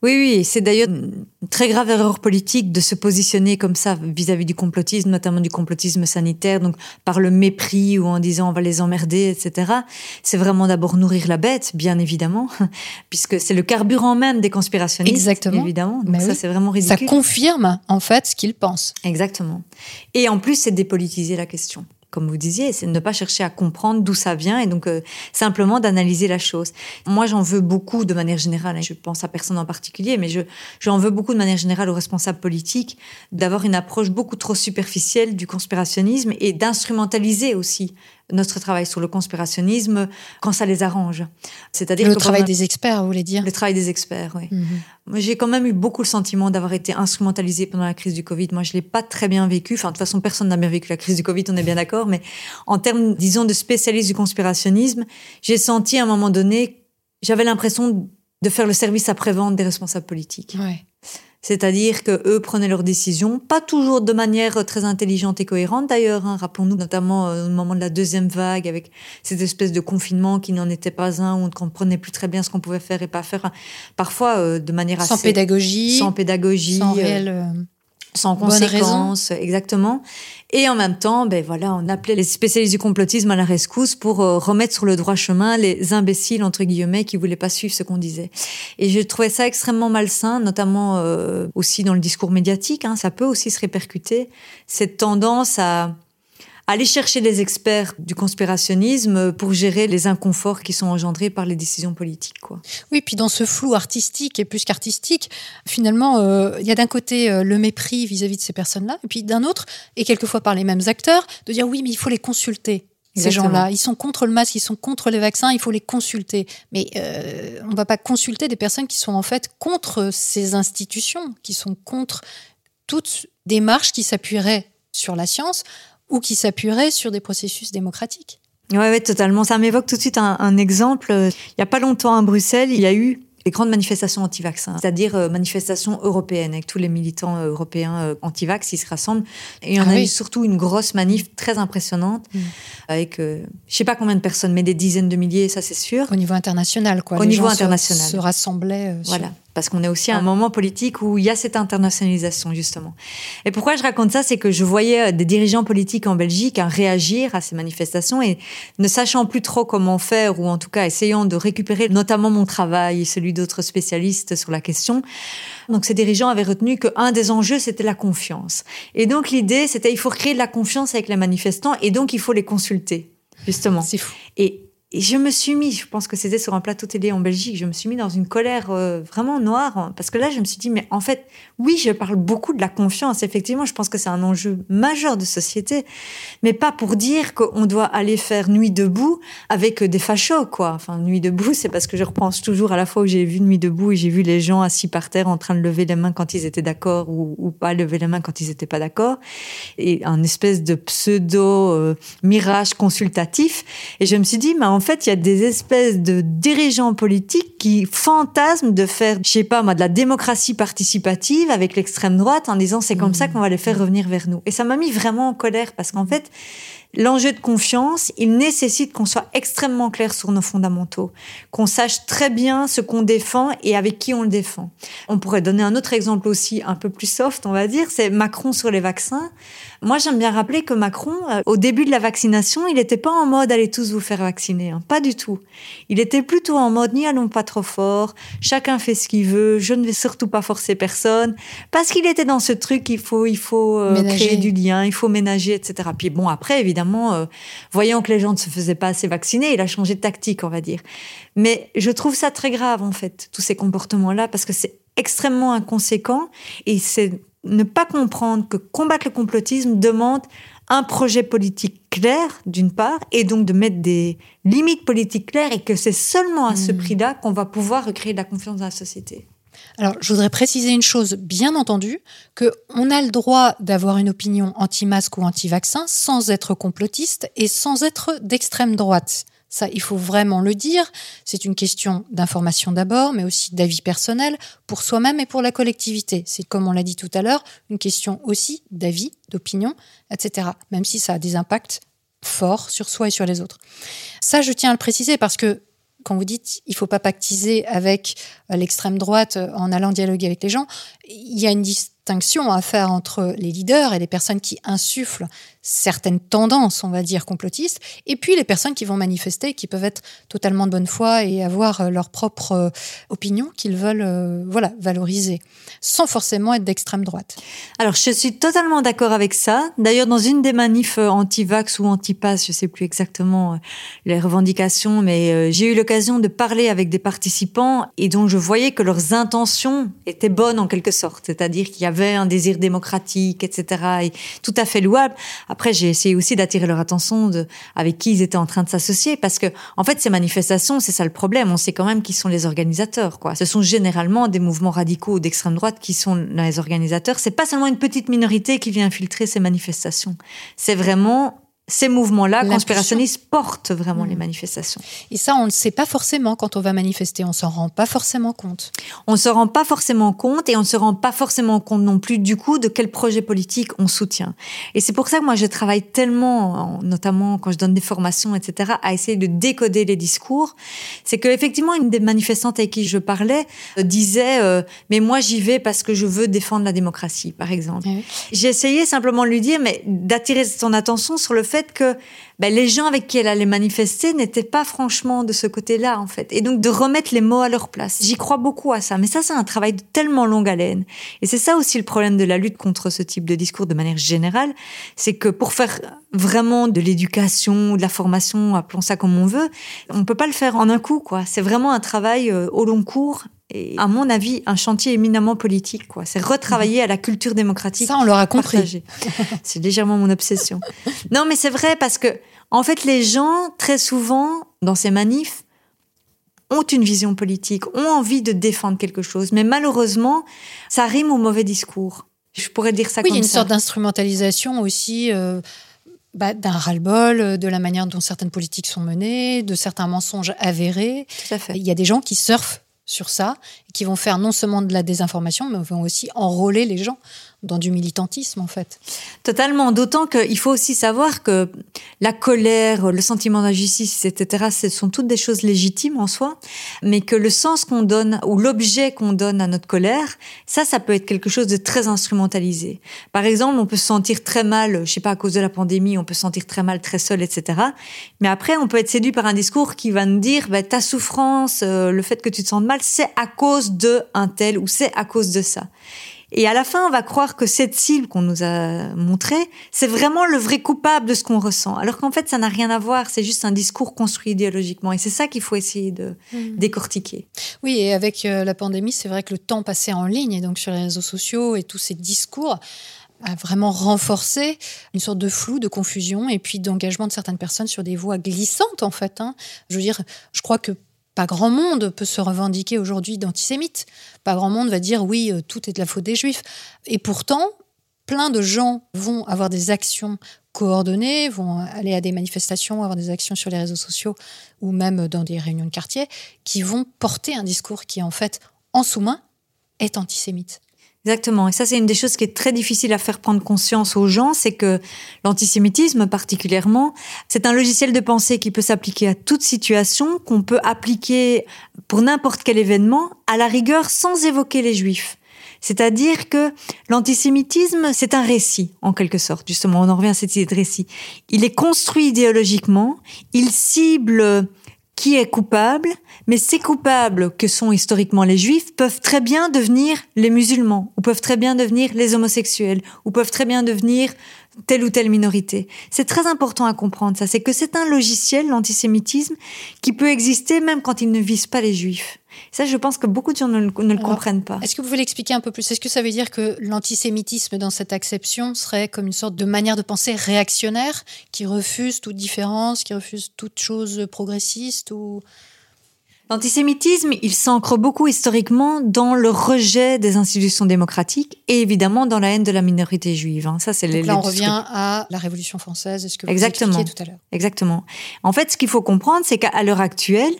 S3: Oui, oui, c'est d'ailleurs une très grave erreur politique de se positionner comme ça vis-à-vis du complotisme, notamment du complotisme sanitaire, donc par le mépris ou en disant on va les emmerder, etc. C'est vraiment d'abord nourrir la bête, bien évidemment, [laughs] puisque c'est le carburant même des conspirationnistes, Exactement. évidemment. Donc ça, c'est vraiment ridicule.
S2: Ça confirme en fait ce qu'ils pensent.
S3: Exactement. Et en plus, c'est dépolitiser la question comme vous disiez, c'est ne pas chercher à comprendre d'où ça vient et donc euh, simplement d'analyser la chose. Moi, j'en veux beaucoup de manière générale, hein, je pense à personne en particulier, mais je j'en veux beaucoup de manière générale aux responsables politiques d'avoir une approche beaucoup trop superficielle du conspirationnisme et d'instrumentaliser aussi notre travail sur le conspirationnisme quand ça les arrange.
S2: C'est-à-dire le travail des experts, vous voulez dire
S3: Le travail des experts, oui. Mhm. J'ai quand même eu beaucoup le sentiment d'avoir été instrumentalisée pendant la crise du Covid. Moi, je l'ai pas très bien vécu. Enfin, de toute façon, personne n'a bien vécu la crise du Covid, on est bien d'accord. Mais en termes, disons, de spécialiste du conspirationnisme, j'ai senti à un moment donné, j'avais l'impression de faire le service après-vente des responsables politiques.
S2: Ouais.
S3: C'est-à-dire que eux prenaient leurs décisions, pas toujours de manière très intelligente et cohérente d'ailleurs. Hein. Rappelons-nous notamment euh, au moment de la deuxième vague avec cette espèce de confinement qui n'en était pas un, où on ne comprenait plus très bien ce qu'on pouvait faire et pas faire. Parfois euh, de manière
S2: sans pédagogie,
S3: sans pédagogie,
S2: sans réel.
S3: Sans conséquence, exactement. Et en même temps, ben voilà, on appelait les spécialistes du complotisme à la rescousse pour euh, remettre sur le droit chemin les imbéciles entre guillemets qui voulaient pas suivre ce qu'on disait. Et je trouvais ça extrêmement malsain, notamment euh, aussi dans le discours médiatique. Hein, ça peut aussi se répercuter cette tendance à aller chercher des experts du conspirationnisme pour gérer les inconforts qui sont engendrés par les décisions politiques. Quoi.
S2: Oui, puis dans ce flou artistique et plus qu'artistique, finalement, euh, il y a d'un côté euh, le mépris vis-à-vis de ces personnes-là, et puis d'un autre, et quelquefois par les mêmes acteurs, de dire oui, mais il faut les consulter. ces gens-là. Ils sont contre le masque, ils sont contre les vaccins, il faut les consulter. Mais euh, on ne va pas consulter des personnes qui sont en fait contre ces institutions, qui sont contre toute démarche qui s'appuierait sur la science ou qui s'appuierait sur des processus démocratiques.
S3: Oui, ouais, totalement. Ça m'évoque tout de suite un, un exemple. Il n'y a pas longtemps à Bruxelles, il y a eu les grandes manifestations anti-vaccins, c'est-à-dire euh, manifestations européennes avec tous les militants euh, européens euh, anti-vax, ils se rassemblent. Et il y en ah a eu surtout une grosse manif très impressionnante mm. avec, je sais pas combien de personnes, mais des dizaines de milliers, ça c'est sûr.
S2: Au niveau international, quoi.
S3: Au niveau international.
S2: Se, rassemblaient.
S3: voilà parce qu'on est aussi à un moment politique où il y a cette internationalisation justement. Et pourquoi je raconte ça, c'est que je voyais euh, des dirigeants politiques en Belgique hein, réagir à ces manifestations et ne sachant plus trop comment faire ou en tout cas essayant de récupérer notamment mon travail et celui d'autres spécialistes sur la question. Donc ces dirigeants avaient retenu qu'un des enjeux c'était la confiance. Et donc l'idée c'était il faut créer de la confiance avec les manifestants et donc il faut les consulter justement.
S2: C'est fou.
S3: Et et je me suis mis, je pense que c'était sur un plateau télé en Belgique, je me suis mis dans une colère euh, vraiment noire, hein, parce que là, je me suis dit, mais en fait, oui, je parle beaucoup de la confiance, effectivement, je pense que c'est un enjeu majeur de société, mais pas pour dire qu'on doit aller faire nuit debout avec des fachos, quoi. Enfin, nuit debout, c'est parce que je repense toujours à la fois où j'ai vu nuit debout et j'ai vu les gens assis par terre en train de lever les mains quand ils étaient d'accord ou, pas lever les mains quand ils n'étaient pas d'accord, et un espèce de pseudo euh, mirage consultatif. Et je me suis dit, mais en fait, il y a des espèces de dirigeants politiques qui fantasment de faire, je sais pas moi, de la démocratie participative avec l'extrême droite en disant c'est comme ça mmh. qu'on va les faire revenir vers nous. Et ça m'a mis vraiment en colère parce qu'en fait, L'enjeu de confiance, il nécessite qu'on soit extrêmement clair sur nos fondamentaux, qu'on sache très bien ce qu'on défend et avec qui on le défend. On pourrait donner un autre exemple aussi un peu plus soft, on va dire, c'est Macron sur les vaccins. Moi, j'aime bien rappeler que Macron, euh, au début de la vaccination, il n'était pas en mode allez tous vous faire vacciner, hein. pas du tout. Il était plutôt en mode n'y allons pas trop fort, chacun fait ce qu'il veut, je ne vais surtout pas forcer personne, parce qu'il était dans ce truc, il faut, il faut euh, créer du lien, il faut ménager, etc. Puis bon, après, évidemment, euh, voyant que les gens ne se faisaient pas assez vacciner, il a changé de tactique, on va dire. Mais je trouve ça très grave, en fait, tous ces comportements-là, parce que c'est extrêmement inconséquent et c'est ne pas comprendre que combattre le complotisme demande un projet politique clair, d'une part, et donc de mettre des limites politiques claires, et que c'est seulement à ce hmm. prix-là qu'on va pouvoir recréer de la confiance dans la société.
S2: Alors, je voudrais préciser une chose, bien entendu, que on a le droit d'avoir une opinion anti-masque ou anti-vaccin sans être complotiste et sans être d'extrême droite. Ça, il faut vraiment le dire. C'est une question d'information d'abord, mais aussi d'avis personnel pour soi-même et pour la collectivité. C'est, comme on l'a dit tout à l'heure, une question aussi d'avis, d'opinion, etc. Même si ça a des impacts forts sur soi et sur les autres. Ça, je tiens à le préciser parce que quand vous dites il faut pas pactiser avec l'extrême droite en allant dialoguer avec les gens, il y a une distinction à faire entre les leaders et les personnes qui insufflent certaines tendances, on va dire, complotistes, et puis les personnes qui vont manifester, qui peuvent être totalement de bonne foi et avoir euh, leur propre euh, opinion qu'ils veulent euh, voilà, valoriser, sans forcément être d'extrême droite.
S3: Alors, je suis totalement d'accord avec ça. D'ailleurs, dans une des manifs anti-vax ou anti-pass, je sais plus exactement les revendications, mais j'ai eu l'occasion de parler avec des participants et dont je voyais que leurs intentions étaient bonnes en quelque sorte, c'est-à-dire qu'il y avait un désir démocratique, etc., et tout à fait louable. Après, j'ai essayé aussi d'attirer leur attention de avec qui ils étaient en train de s'associer, parce que en fait, ces manifestations, c'est ça le problème. On sait quand même qui sont les organisateurs. Quoi. Ce sont généralement des mouvements radicaux d'extrême droite qui sont les organisateurs. C'est pas seulement une petite minorité qui vient infiltrer ces manifestations. C'est vraiment ces mouvements-là conspirationnistes portent vraiment les mm. manifestations.
S2: Et ça, on ne le sait pas forcément quand on va manifester, on s'en rend pas forcément compte.
S3: On se rend pas forcément compte et on se rend pas forcément compte non plus du coup de quel projet politique on soutient. Et c'est pour ça que moi je travaille tellement, notamment quand je donne des formations, etc., à essayer de décoder les discours. C'est que effectivement une des manifestantes avec qui je parlais euh, disait euh, mais moi j'y vais parce que je veux défendre la démocratie, par exemple. J'ai essayé simplement de lui dire mais d'attirer son attention sur le fait que ben, les gens avec qui elle allait manifester n'étaient pas franchement de ce côté-là, en fait. Et donc de remettre les mots à leur place. J'y crois beaucoup à ça. Mais ça, c'est un travail de tellement longue haleine. Et c'est ça aussi le problème de la lutte contre ce type de discours de manière générale. C'est que pour faire vraiment de l'éducation, de la formation, appelons ça comme on veut, on peut pas le faire en un coup, quoi. C'est vraiment un travail euh, au long cours à mon avis, un chantier éminemment politique. Quoi. C'est retravailler à la culture démocratique.
S2: Ça, on l'aura compris. [laughs]
S3: c'est légèrement mon obsession. non, mais c'est vrai parce que, en fait, les gens, très souvent, dans ces manifs, ont une vision politique, ont envie de défendre quelque chose, mais malheureusement, ça rime au mauvais discours. Je pourrais dire ça
S2: oui,
S3: comme ça.
S2: Oui, il y a une sorte d'instrumentalisation aussi euh, bah, d'un ras-le-bol, euh, de la manière dont certaines politiques sont menées, de certains mensonges avérés.
S3: Tout à fait.
S2: Il y a des gens qui surfent sur ça, qui vont faire non seulement de la désinformation, mais vont aussi enrôler les gens dans du militantisme en fait.
S3: Totalement, d'autant qu'il faut aussi savoir que la colère, le sentiment d'injustice, etc., ce sont toutes des choses légitimes en soi, mais que le sens qu'on donne ou l'objet qu'on donne à notre colère, ça, ça peut être quelque chose de très instrumentalisé. Par exemple, on peut se sentir très mal, je sais pas, à cause de la pandémie, on peut se sentir très mal, très seul, etc. Mais après, on peut être séduit par un discours qui va nous dire, bah, ta souffrance, euh, le fait que tu te sens mal, c'est à cause de un tel ou c'est à cause de ça. Et à la fin, on va croire que cette cible qu'on nous a montrée, c'est vraiment le vrai coupable de ce qu'on ressent. Alors qu'en fait, ça n'a rien à voir. C'est juste un discours construit idéologiquement. Et c'est ça qu'il faut essayer de mmh. décortiquer.
S2: Oui, et avec euh, la pandémie, c'est vrai que le temps passé en ligne et donc sur les réseaux sociaux et tous ces discours a vraiment renforcé une sorte de flou, de confusion et puis d'engagement de certaines personnes sur des voies glissantes en fait. Hein. Je veux dire, je crois que pas grand monde peut se revendiquer aujourd'hui d'antisémite. Pas grand monde va dire oui, euh, tout est de la faute des juifs. Et pourtant, plein de gens vont avoir des actions coordonnées, vont aller à des manifestations, avoir des actions sur les réseaux sociaux ou même dans des réunions de quartier, qui vont porter un discours qui, en fait, en sous-main, est antisémite.
S3: Exactement. Et ça, c'est une des choses qui est très difficile à faire prendre conscience aux gens, c'est que l'antisémitisme particulièrement, c'est un logiciel de pensée qui peut s'appliquer à toute situation, qu'on peut appliquer pour n'importe quel événement, à la rigueur sans évoquer les juifs. C'est-à-dire que l'antisémitisme, c'est un récit, en quelque sorte. Justement, on en revient à cette idée de récit. Il est construit idéologiquement, il cible qui est coupable, mais ces coupables que sont historiquement les juifs peuvent très bien devenir les musulmans, ou peuvent très bien devenir les homosexuels, ou peuvent très bien devenir telle ou telle minorité. C'est très important à comprendre ça, c'est que c'est un logiciel, l'antisémitisme, qui peut exister même quand il ne vise pas les juifs. Ça, je pense que beaucoup de gens ne, le, comprennent pas.
S2: Est-ce que vous pouvez l'expliquer un peu plus? Est-ce que ça veut dire que l'antisémitisme, dans cette acception, serait comme une sorte de manière de penser réactionnaire, qui refuse toute différence, qui refuse toute chose progressiste ou...
S3: L'antisémitisme, il s'ancre beaucoup historiquement dans le rejet des institutions démocratiques et évidemment dans la haine de la minorité juive. Hein.
S2: Ça, c'est les, là, on revient à la Révolution française, est-ce que vous
S3: Exactement.
S2: tout à l'heure.
S3: Exactement. En fait, ce qu'il faut comprendre, c'est qu'à l'heure actuelle,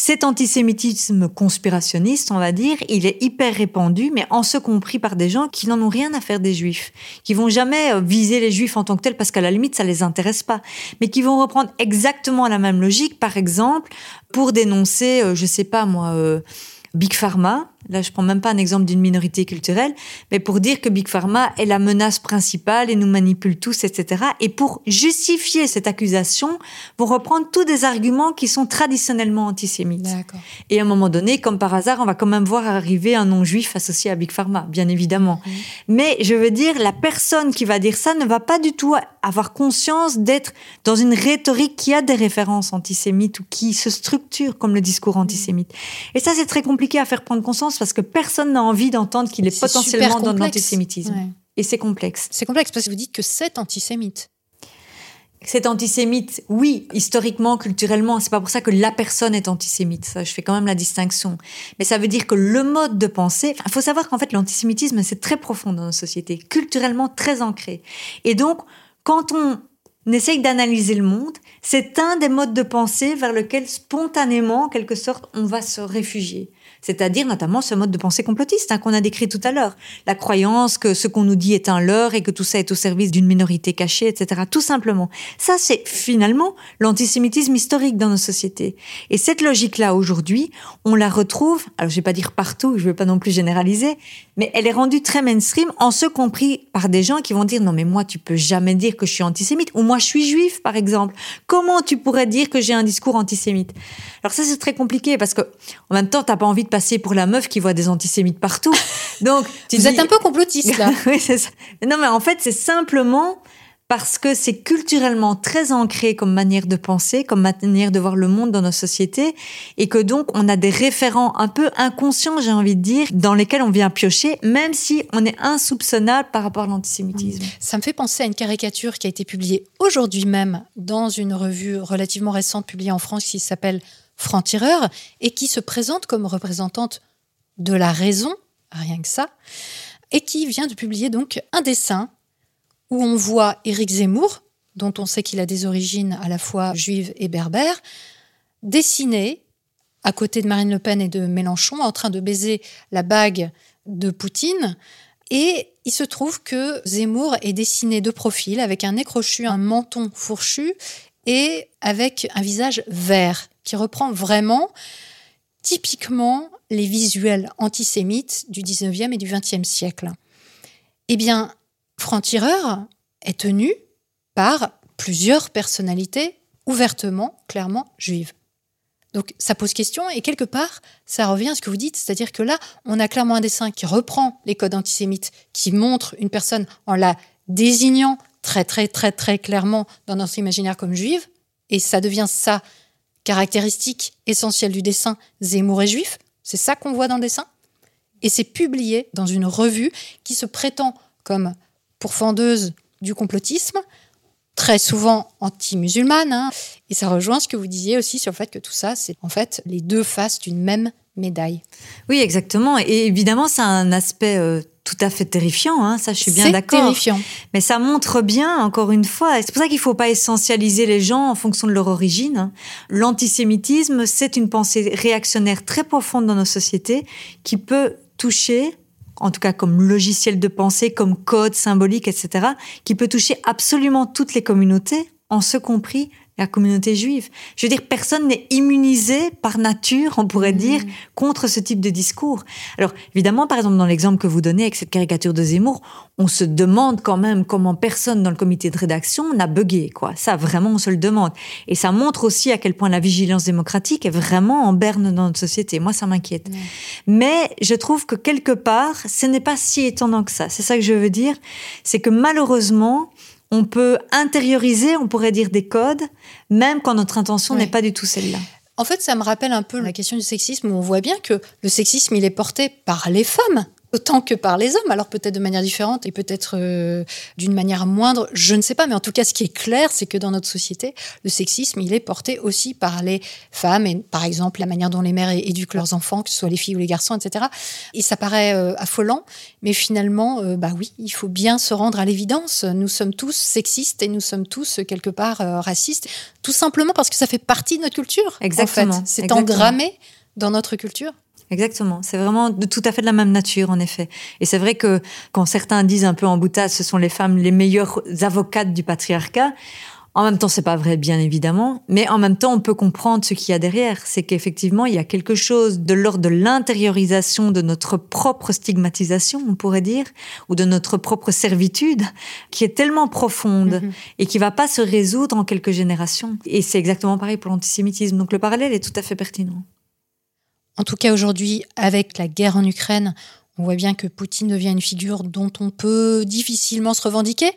S3: cet antisémitisme conspirationniste, on va dire, il est hyper répandu, mais en ce compris par des gens qui n'en ont rien à faire des juifs, qui vont jamais euh, viser les juifs en tant que tels parce qu'à la limite ça les intéresse pas, mais qui vont reprendre exactement la même logique, par exemple, pour dénoncer, euh, je sais pas moi, euh, Big Pharma, là je prends même pas un exemple d'une minorité culturelle, mais pour dire que Big Pharma est la menace principale et nous manipule tous, etc. Et pour justifier cette accusation, vont reprendre tous des arguments qui sont traditionnellement antisémites. Et à un moment donné, comme par hasard, on va quand même voir arriver un non-juif associé à Big Pharma, bien évidemment. Mais je veux dire, la personne qui va dire ça ne va pas du tout avoir conscience d'être dans une rhétorique qui a des références antisémites ou qui se structure comme le discours antisémite. Et ça, c'est très compliqué à faire prendre conscience parce que personne n'a envie d'entendre qu'il est, potentiellement dans l'antisémitisme. Et c'est complexe.
S2: C'est complexe parce que vous dites que c'est antisémite.
S3: C'est antisémite, oui, historiquement, culturellement, c'est pas pour ça que la personne est antisémite. Ça, je fais quand même la distinction. Mais ça veut dire que le mode de pensée, il faut savoir qu'en fait, l'antisémitisme, c'est très profond dans nos sociétés, culturellement très ancré. Et donc, quand on essaye d'analyser le monde, c'est un des modes de pensée vers lequel spontanément, en quelque sorte, on va se réfugier c'est-à-dire notamment ce mode de pensée complotiste hein, qu'on a décrit tout à l'heure. La croyance que ce qu'on nous dit est un leurre et que tout ça est au service d'une minorité cachée, etc. Tout simplement. Ça, c'est finalement l'antisémitisme historique dans nos sociétés. Et cette logique-là, aujourd'hui, on la retrouve, alors je vais pas dire partout, je ne veux pas non plus généraliser, mais elle est rendue très mainstream, en ce compris par des gens qui vont dire non mais moi tu peux jamais dire que je suis antisémite ou moi je suis juif par exemple. Comment tu pourrais dire que j'ai un discours antisémite? Alors ça c'est très compliqué parce que en même temps t'as pas envie passer pour la meuf qui voit des antisémites partout. [laughs] Donc
S2: tu vous êtes un peu complotiste là. [laughs]
S3: oui c'est ça. Non mais en fait c'est simplement parce que c'est culturellement très ancré comme manière de penser, comme manière de voir le monde dans nos sociétés, et que donc on a des référents un peu inconscients, j'ai envie de dire, dans lesquels on vient piocher, même si on est insoupçonnable par rapport à l'antisémitisme.
S2: Ça me fait penser à une caricature qui a été publiée aujourd'hui même dans une revue relativement récente publiée en France qui s'appelle Franc-Tireur et qui se présente comme représentante de la raison, rien que ça, et qui vient de publier donc un dessin où on voit Éric Zemmour, dont on sait qu'il a des origines à la fois juives et berbères, dessiné à côté de Marine Le Pen et de Mélenchon, en train de baiser la bague de Poutine. Et il se trouve que Zemmour est dessiné de profil, avec un nez crochu, un menton fourchu et avec un visage vert, qui reprend vraiment typiquement les visuels antisémites du 19e et du 20e siècle. Eh bien, Franc-Tireur est tenu par plusieurs personnalités ouvertement, clairement juives. Donc ça pose question et quelque part, ça revient à ce que vous dites, c'est-à-dire que là, on a clairement un dessin qui reprend les codes antisémites, qui montre une personne en la désignant très très très très clairement dans notre imaginaire comme juive, et ça devient ça caractéristique essentielle du dessin Zemmour est juif, c'est ça qu'on voit dans le dessin, et c'est publié dans une revue qui se prétend comme pourfendeuse du complotisme, très souvent anti-musulmane. Hein. Et ça rejoint ce que vous disiez aussi sur le fait que tout ça, c'est en fait les deux faces d'une même médaille.
S3: Oui, exactement. Et évidemment, c'est un aspect euh, tout à fait terrifiant. Hein. Ça, je suis bien d'accord.
S2: C'est terrifiant.
S3: Mais ça montre bien, encore une fois, et c'est pour ça qu'il ne faut pas essentialiser les gens en fonction de leur origine. Hein. L'antisémitisme, c'est une pensée réactionnaire très profonde dans nos sociétés qui peut toucher en tout cas comme logiciel de pensée, comme code symbolique, etc., qui peut toucher absolument toutes les communautés, en ce compris la communauté juive. Je veux dire, personne n'est immunisé par nature, on pourrait mm. dire, contre ce type de discours. Alors, évidemment, par exemple, dans l'exemple que vous donnez avec cette caricature de Zemmour, on se demande quand même comment personne dans le comité de rédaction n'a bugué, quoi. Ça, vraiment, on se le demande. Et ça montre aussi à quel point la vigilance démocratique est vraiment en berne dans notre société. Moi, ça m'inquiète. Mais je trouve que quelque part, ce n'est pas si étonnant que ça. C'est ça que je veux dire. C'est que malheureusement, on peut intérioriser, on pourrait dire, des codes, même quand notre intention n'est pas du tout celle-là.
S2: En fait, ça me rappelle un peu la question du sexisme, où on voit bien que le sexisme, il est porté par les femmes autant que par les hommes, alors peut-être de manière différente et peut-être euh, d'une manière moindre, je ne sais pas, mais en tout cas, ce qui est clair, c'est que dans notre société, le sexisme, il est porté aussi par les femmes, et par exemple la manière dont les mères éduquent leurs enfants, que ce soit les filles ou les garçons, etc. Et ça paraît euh, affolant, mais finalement, euh, bah oui, il faut bien se rendre à l'évidence. Nous sommes tous sexistes et nous sommes tous quelque part racistes, tout simplement parce que ça fait partie de notre culture.
S3: Exactement.
S2: En fait. C'est engrammé dans notre culture.
S3: Exactement. C'est vraiment de tout à fait de la même nature, en effet. Et c'est vrai que quand certains disent un peu en boutade, ce sont les femmes les meilleures avocates du patriarcat. En même temps, c'est pas vrai, bien évidemment, mais en même temps, on peut comprendre ce qu'il y a derrière. C'est qu'effectivement, il y a quelque chose de l'ordre de l'intériorisation de notre propre stigmatisation, on pourrait dire, ou de notre propre servitude, qui est tellement profonde mm-hmm. et qui va pas se résoudre en quelques générations. Et c'est exactement pareil pour l'antisémitisme. Donc le parallèle est tout à fait pertinent.
S2: En tout cas, aujourd'hui, avec la guerre en Ukraine, on voit bien que Poutine devient une figure dont on peut difficilement se revendiquer.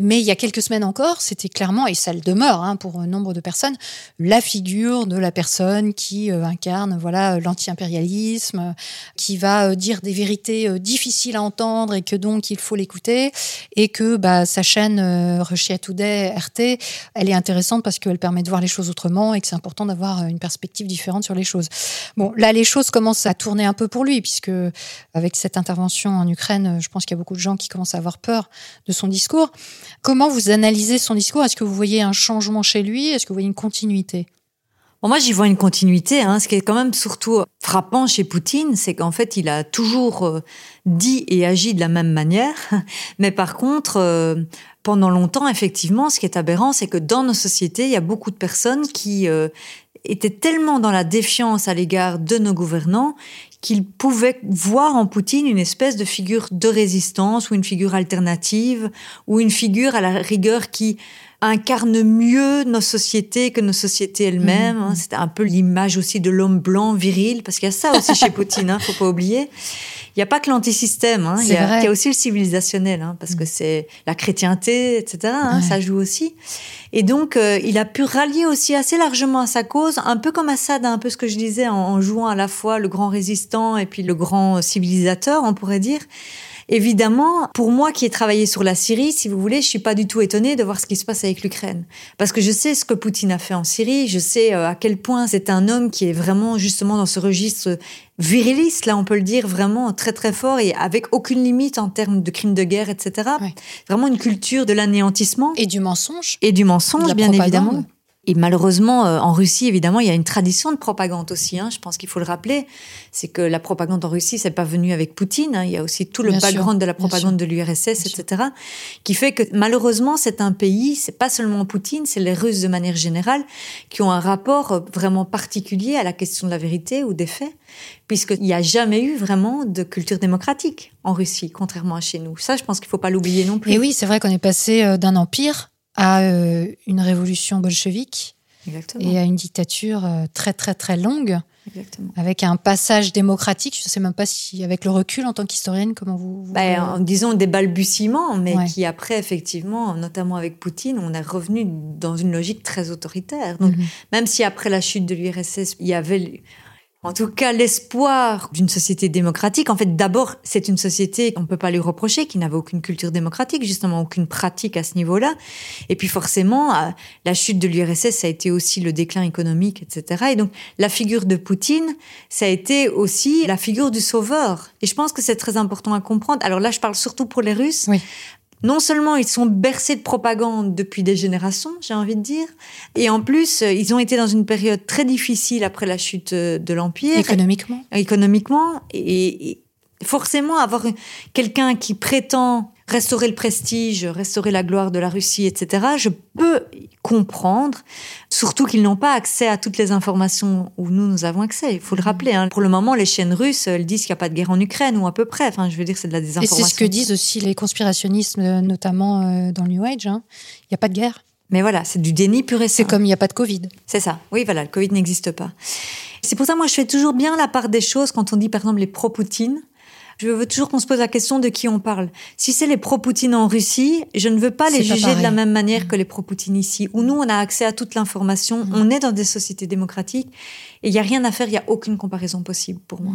S2: Mais il y a quelques semaines encore, c'était clairement, et ça le demeure hein, pour nombre de personnes, la figure de la personne qui euh, incarne voilà l'anti-impérialisme, qui va euh, dire des vérités euh, difficiles à entendre et que donc il faut l'écouter. Et que bah, sa chaîne Russia Today, RT, elle est intéressante parce qu'elle permet de voir les choses autrement et que c'est important d'avoir une perspective différente sur les choses. Bon, là, les choses commencent à tourner un peu pour lui, puisque avec cette intervention en Ukraine, je pense qu'il y a beaucoup de gens qui commencent à avoir peur de son discours. Comment vous analysez son discours? Est-ce que vous voyez un changement chez lui? Est-ce que vous voyez une continuité?
S3: Moi, j'y vois une continuité. Hein. Ce qui est quand même surtout frappant chez Poutine, c'est qu'en fait, il a toujours euh, dit et agi de la même manière. [laughs] Mais par contre, euh, pendant longtemps, effectivement, ce qui est aberrant, c'est que dans nos sociétés, il y a beaucoup de personnes qui euh, étaient tellement dans la défiance à l'égard de nos gouvernants qu'il pouvait voir en Poutine une espèce de figure de résistance ou une figure alternative ou une figure à la rigueur qui incarne mieux nos sociétés que nos sociétés elles-mêmes. Hein. Mmh. C'était un peu l'image aussi de l'homme blanc viril, parce qu'il y a ça aussi chez Poutine, hein, faut pas oublier. Il n'y a pas que l'antisystème, hein. il, y a-
S2: vrai.
S3: il y a aussi le civilisationnel, hein, parce que c'est la chrétienté, etc. hein,
S2: Ouais.
S3: Ça joue aussi. Et donc, euh, il a pu rallier aussi assez largement à sa cause, un peu comme Assad, hein, un peu ce que je disais, en, en jouant à la fois le grand résistant et puis le grand civilisateur, on pourrait dire. Évidemment, pour moi qui ai travaillé sur la Syrie, si vous voulez, je suis pas du tout étonnée de voir ce qui se passe avec l'Ukraine. Parce que je sais ce que Poutine a fait en Syrie, je sais euh, à quel point c'est un homme qui est vraiment justement dans ce registre viriliste, là on peut le dire, vraiment très très fort et avec aucune limite en termes de crimes de guerre, etc. Vraiment une culture de l'anéantissement
S2: Et du mensonge.
S3: et du mensonge, bien
S2: propagande.
S3: évidemment. Et malheureusement, euh, en Russie, évidemment, il y a une tradition de propagande aussi. Hein, je pense qu'il faut le rappeler. C'est que la propagande en Russie, c'est pas venu avec Poutine. hein, il y a aussi tout le
S2: Bien sûr,
S3: background de la propagande de l'URSS, etc., qui fait que malheureusement, c'est un pays. C'est pas seulement Poutine, c'est les Russes de manière générale qui ont un rapport euh, vraiment particulier à la question de la vérité ou des faits, puisqu'il n'y a jamais eu vraiment de culture démocratique en Russie, contrairement à chez nous. Ça, je pense qu'il faut pas l'oublier non plus.
S2: Et oui, c'est vrai qu'on est passé euh, d'un empire à euh, une révolution bolchevique
S3: Exactement.
S2: et à une dictature euh, très très très longue,
S3: Exactement.
S2: avec un passage démocratique. Je ne sais même pas si, avec le recul en tant qu'historienne, comment vous. vous-
S3: Ben, en disons des balbutiements, mais
S2: Ouais.
S3: qui après, effectivement, notamment avec Poutine, on est revenu dans une logique très autoritaire. Donc,
S2: Mhm.
S3: même si après la chute de l'URSS, il y avait en tout cas l'espoir d'une société démocratique, en fait, d'abord, c'est une société, on ne peut pas lui reprocher, qui n'avait aucune culture démocratique, justement, aucune pratique à ce niveau-là. Et puis forcément, euh, la chute de l'URSS, ça a été aussi le déclin économique, etc. Et donc, la figure de Poutine, ça a été aussi la figure du sauveur. Et je pense que c'est très important à comprendre. Alors là, je parle surtout pour les Russes.
S2: Oui.
S3: Non seulement ils sont bercés de propagande depuis des générations, j'ai envie de dire, et en plus, euh, ils ont été dans une période très difficile après la chute euh, de l'Empire
S2: économiquement.
S3: économiquement et, et forcément avoir quelqu'un qui prétend restaurer le prestige, restaurer la gloire de la Russie, etc. Je peux comprendre, surtout qu'ils n'ont pas accès à toutes les informations où nous nous avons accès. Il faut le rappeler. hein. Pour le moment, les chaînes russes elles disent qu'il n'y a pas de guerre en Ukraine ou à peu près. Enfin, je veux dire, c'est de la
S2: Et
S3: désinformation.
S2: c'est ce que disent aussi les conspirationnistes, euh, notamment euh, dans le New Age. hein. Il n'y a pas de guerre.
S3: Mais voilà, c'est du déni pur et
S2: C'est
S3: simple.
S2: comme il n'y a pas de Covid.
S3: C'est ça. Oui, voilà, le Covid n'existe pas. C'est pour ça, moi, je fais toujours bien la part des choses quand on dit, par exemple, les pro-Poutine. Je veux toujours qu'on se pose la question de qui on parle. Si c'est les pro-Poutine en Russie, je ne veux pas les
S2: pas
S3: juger de la même manière que les pro-Poutine ici, où nous, on a accès à toute l'information,
S2: Mm.
S3: on est dans des sociétés démocratiques, et il n'y a rien à faire, il n'y a aucune comparaison possible pour moi.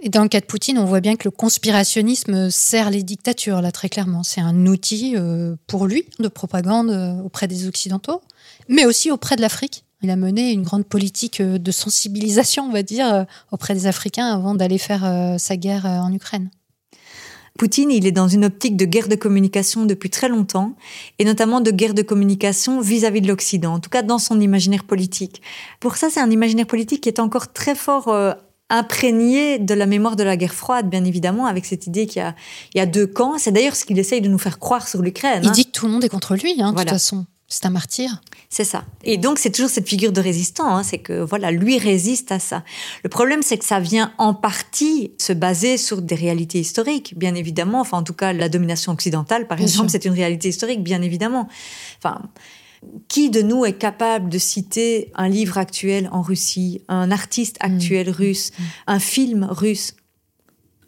S2: Et dans le cas de Poutine, on voit bien que le conspirationnisme sert les dictatures, là, très clairement. C'est un outil euh, pour lui de propagande euh, auprès des Occidentaux, mais aussi auprès de l'Afrique. Il a mené une grande politique euh, de sensibilisation, on va dire, euh, auprès des Africains avant d'aller faire euh, sa guerre en Ukraine.
S3: Poutine, il est dans une optique de guerre de communication depuis très longtemps, et notamment de guerre de communication vis-à-vis de l'Occident, en tout cas dans son imaginaire politique. Pour ça, c'est un imaginaire politique qui est encore très fort euh, imprégné de la mémoire de la guerre froide, bien évidemment, avec cette idée qu'il y a, il y a deux camps. C'est d'ailleurs ce qu'il essaye de nous faire croire sur l'Ukraine.
S2: Il
S3: hein.
S2: dit que tout le monde est contre lui, hein, de
S3: Voilà.
S2: toute façon. C'est un martyr.
S3: C'est ça. Et donc, c'est toujours cette figure de résistant. hein, c'est que, voilà, lui résiste à ça. Le problème, c'est que ça vient en partie se baser sur des réalités historiques, bien évidemment. Enfin, en tout cas, la domination occidentale, par
S2: Bien
S3: exemple, c'est une réalité historique, bien évidemment. Enfin, qui de nous est capable de citer un livre actuel en Russie, un artiste actuel russe, un film russe?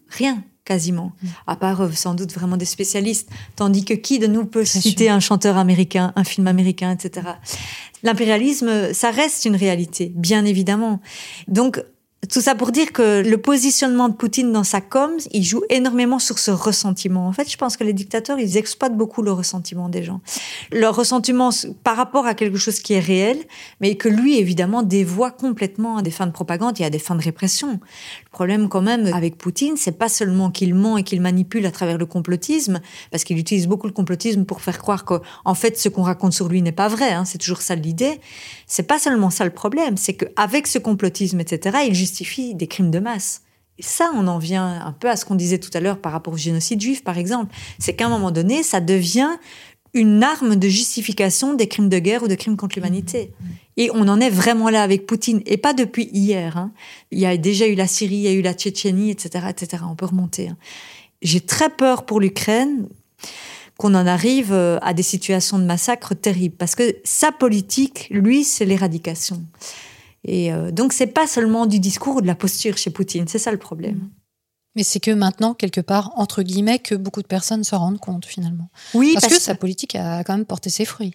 S3: Rien, quasiment. À part euh, sans doute vraiment des spécialistes. Tandis que qui de nous peut
S2: Bien
S3: citer
S2: sûr.
S3: un chanteur américain, un film américain, etc. L'impérialisme, ça reste une réalité, bien évidemment. Donc, tout ça pour dire que le positionnement de Poutine dans sa com, il joue énormément sur ce ressentiment. En fait, je pense que les dictateurs, ils exploitent beaucoup le ressentiment des gens. Leur ressentiment par rapport à quelque chose qui est réel, mais que lui, évidemment, dévoie complètement à des fins de propagande et à des fins de répression. Le problème, quand même, avec Poutine, c'est pas seulement qu'il ment et qu'il manipule à travers le complotisme, parce qu'il utilise beaucoup le complotisme pour faire croire que, en fait, ce qu'on raconte sur lui n'est pas vrai. Hein, c'est toujours ça l'idée. C'est pas seulement ça le problème, c'est qu'avec ce complotisme, etc., il justifie des crimes de masse. Et ça, on en vient un peu à ce qu'on disait tout à l'heure par rapport au génocide juif, par exemple. C'est qu'à un moment donné, ça devient une arme de justification des crimes de guerre ou de crimes contre l'humanité. Et on en est vraiment là avec Poutine, et pas depuis hier. hein. Il y a déjà eu la Syrie, il y a eu la Tchétchénie, etc., etc. On peut remonter. hein. J'ai très peur pour l'Ukraine qu'on en arrive euh, à des situations de massacre terribles, parce que sa politique, lui, c'est l'éradication. Et euh, donc, c'est pas seulement du discours ou de la posture chez Poutine, c'est ça le problème.
S2: Mais c'est que maintenant, quelque part, entre guillemets, que beaucoup de personnes se rendent compte finalement.
S3: Oui,
S2: parce, que sa politique a quand même porté ses fruits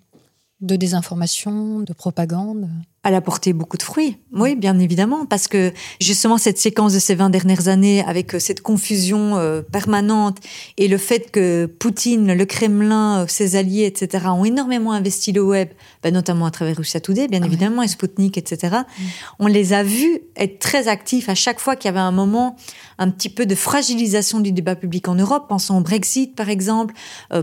S2: de désinformation, de propagande
S3: elle a porté beaucoup de fruits. Oui, bien évidemment, parce que justement cette séquence de ces 20 dernières années avec euh, cette confusion euh, permanente et le fait que Poutine, le Kremlin, euh, ses alliés, etc., ont énormément investi le web, ben, notamment à travers Russia Today, bien ah évidemment, et Sputnik, etc., mm. on les a vus être très actifs à chaque fois qu'il y avait un moment un petit peu de fragilisation du débat public en Europe. Pensons au Brexit, par exemple,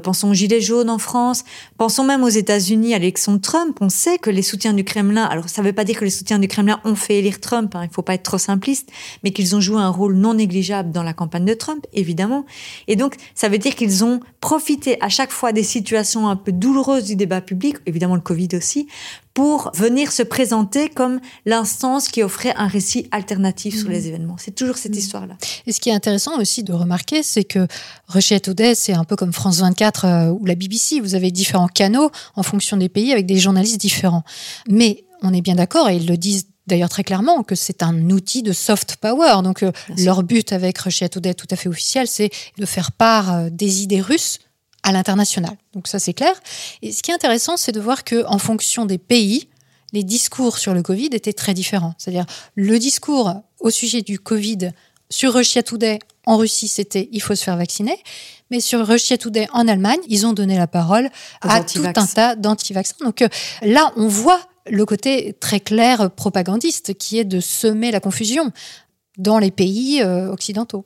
S3: pensons aux Gilets jaunes en France, pensons même aux États-Unis à l'élection de Trump. On sait que les soutiens du Kremlin, alors ça ne veut pas dire que les soutiens du Kremlin ont fait élire Trump, hein, il ne faut pas être trop simpliste, mais qu'ils ont joué un rôle non négligeable dans la campagne de Trump, évidemment. Et donc, ça veut dire qu'ils ont profité à chaque fois des situations un peu douloureuses du débat public, évidemment le Covid aussi, pour venir se présenter comme l'instance qui offrait un récit alternatif sur mmh. les événements. C'est toujours cette mmh. histoire-là.
S2: Et ce qui est intéressant aussi de remarquer, c'est que Russia Today, c'est un peu comme France 24 euh, ou la BBC. Vous avez différents canaux en fonction des pays avec des journalistes différents. Mais on est bien d'accord, et ils le disent d'ailleurs très clairement, que c'est un outil de soft power. Donc euh, leur but avec Russia Today tout à fait officiel, c'est de faire part euh, des idées russes à l'international. Donc ça c'est clair. Et ce qui est intéressant, c'est de voir que en fonction des pays, les discours sur le Covid étaient très différents. C'est-à-dire le discours au sujet du Covid sur Russia Today en Russie, c'était il faut se faire vacciner. Mais sur Russia Today en Allemagne, ils ont donné la parole à tout un tas d'anti-vaccins. Donc euh, là, on voit le côté très clair propagandiste qui est de semer la confusion dans les pays euh, occidentaux.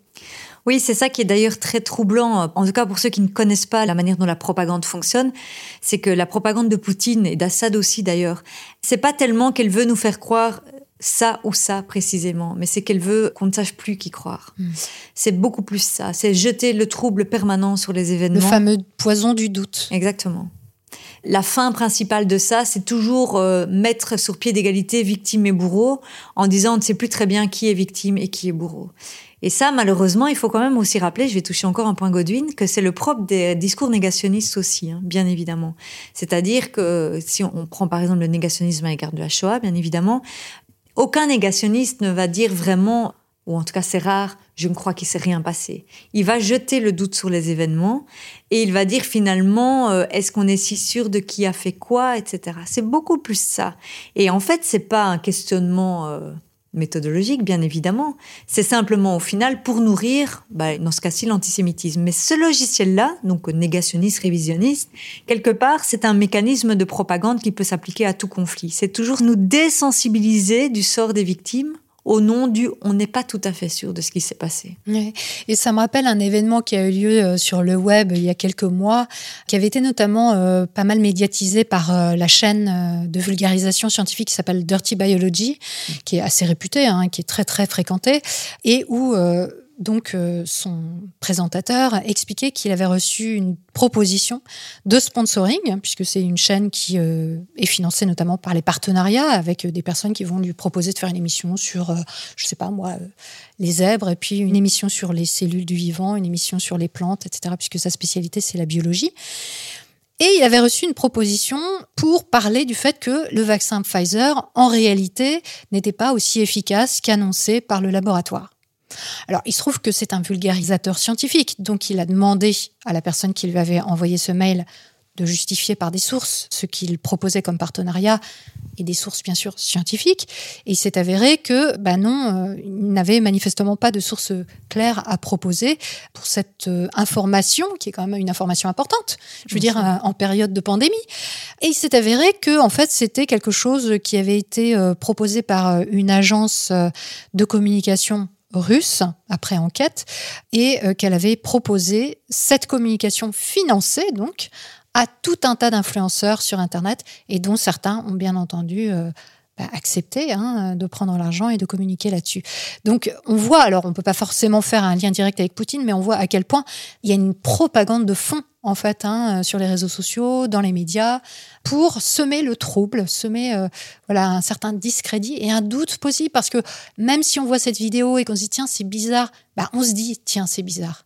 S3: Oui, c'est ça qui est d'ailleurs très troublant, en tout cas pour ceux qui ne connaissent pas la manière dont la propagande fonctionne, c'est que la propagande de Poutine et d'Assad aussi d'ailleurs, c'est pas tellement qu'elle veut nous faire croire ça ou ça précisément, mais c'est qu'elle veut qu'on ne sache plus qui croire. Hmm. C'est beaucoup plus ça, c'est jeter le trouble permanent sur les événements.
S2: Le fameux poison du doute.
S3: Exactement la fin principale de ça, c'est toujours euh, mettre sur pied d'égalité victime et bourreau en disant on ne sait plus très bien qui est victime et qui est bourreau. Et ça, malheureusement, il faut quand même aussi rappeler, je vais toucher encore un point Godwin, que c'est le propre des discours négationnistes aussi, hein, bien évidemment. C'est-à-dire que si on prend par exemple le négationnisme à l'égard de la Shoah, bien évidemment, aucun négationniste ne va dire vraiment ou en tout cas c'est rare, je ne crois qu'il s'est rien passé. Il va jeter le doute sur les événements et il va dire finalement euh, est-ce qu'on est si sûr de qui a fait quoi, etc. C'est beaucoup plus ça. Et en fait c'est pas un questionnement euh, méthodologique bien évidemment, c'est simplement au final pour nourrir, bah, dans ce cas-ci l'antisémitisme. Mais ce logiciel-là, donc négationniste, révisionniste, quelque part c'est un mécanisme de propagande qui peut s'appliquer à tout conflit. C'est toujours nous désensibiliser du sort des victimes au nom du on n'est pas tout à fait sûr de ce qui s'est passé.
S2: Et ça me rappelle un événement qui a eu lieu euh, sur le web il y a quelques mois, qui avait été notamment euh, pas mal médiatisé par euh, la chaîne de vulgarisation scientifique qui s'appelle Dirty Biology, qui est assez réputée, hein, qui est très très fréquentée, et où donc euh, son présentateur expliquait qu'il avait reçu une proposition de sponsoring, puisque c'est une chaîne qui euh, est financée notamment par les partenariats avec des personnes qui vont lui proposer de faire une émission sur, euh, je sais pas moi, les zèbres, et puis une émission sur les cellules du vivant, une émission sur les plantes, etc., puisque sa spécialité c'est la biologie. Et il avait reçu une proposition pour parler du fait que le vaccin Pfizer, en réalité, n'était pas aussi efficace qu'annoncé par le laboratoire. Alors, il se trouve que c'est un vulgarisateur scientifique, donc il a demandé à la personne qui lui avait envoyé ce mail de justifier par des sources ce qu'il proposait comme partenariat et des sources bien sûr scientifiques. Et il s'est avéré que, bah non, euh, il n'avait manifestement pas de sources claires à proposer pour cette euh, information qui est quand même une information importante. Je veux dire euh, en période de pandémie. Et il s'est avéré que en fait c'était quelque chose qui avait été proposé par une agence de communication russe après enquête et euh, qu'elle avait proposé cette communication financée donc à tout un tas d'influenceurs sur Internet et dont certains ont bien entendu euh, bah, accepté hein, de prendre l'argent et de communiquer là-dessus. Donc on voit, alors on peut pas forcément faire un lien direct avec Poutine, mais on voit à quel point il y a une propagande de fond en fait, hein, sur les réseaux sociaux, dans les médias, pour semer le trouble, semer euh, voilà un certain discrédit et un doute possible, parce que même si on voit cette vidéo et qu'on se dit tiens c'est bizarre, bah, on se dit tiens c'est bizarre.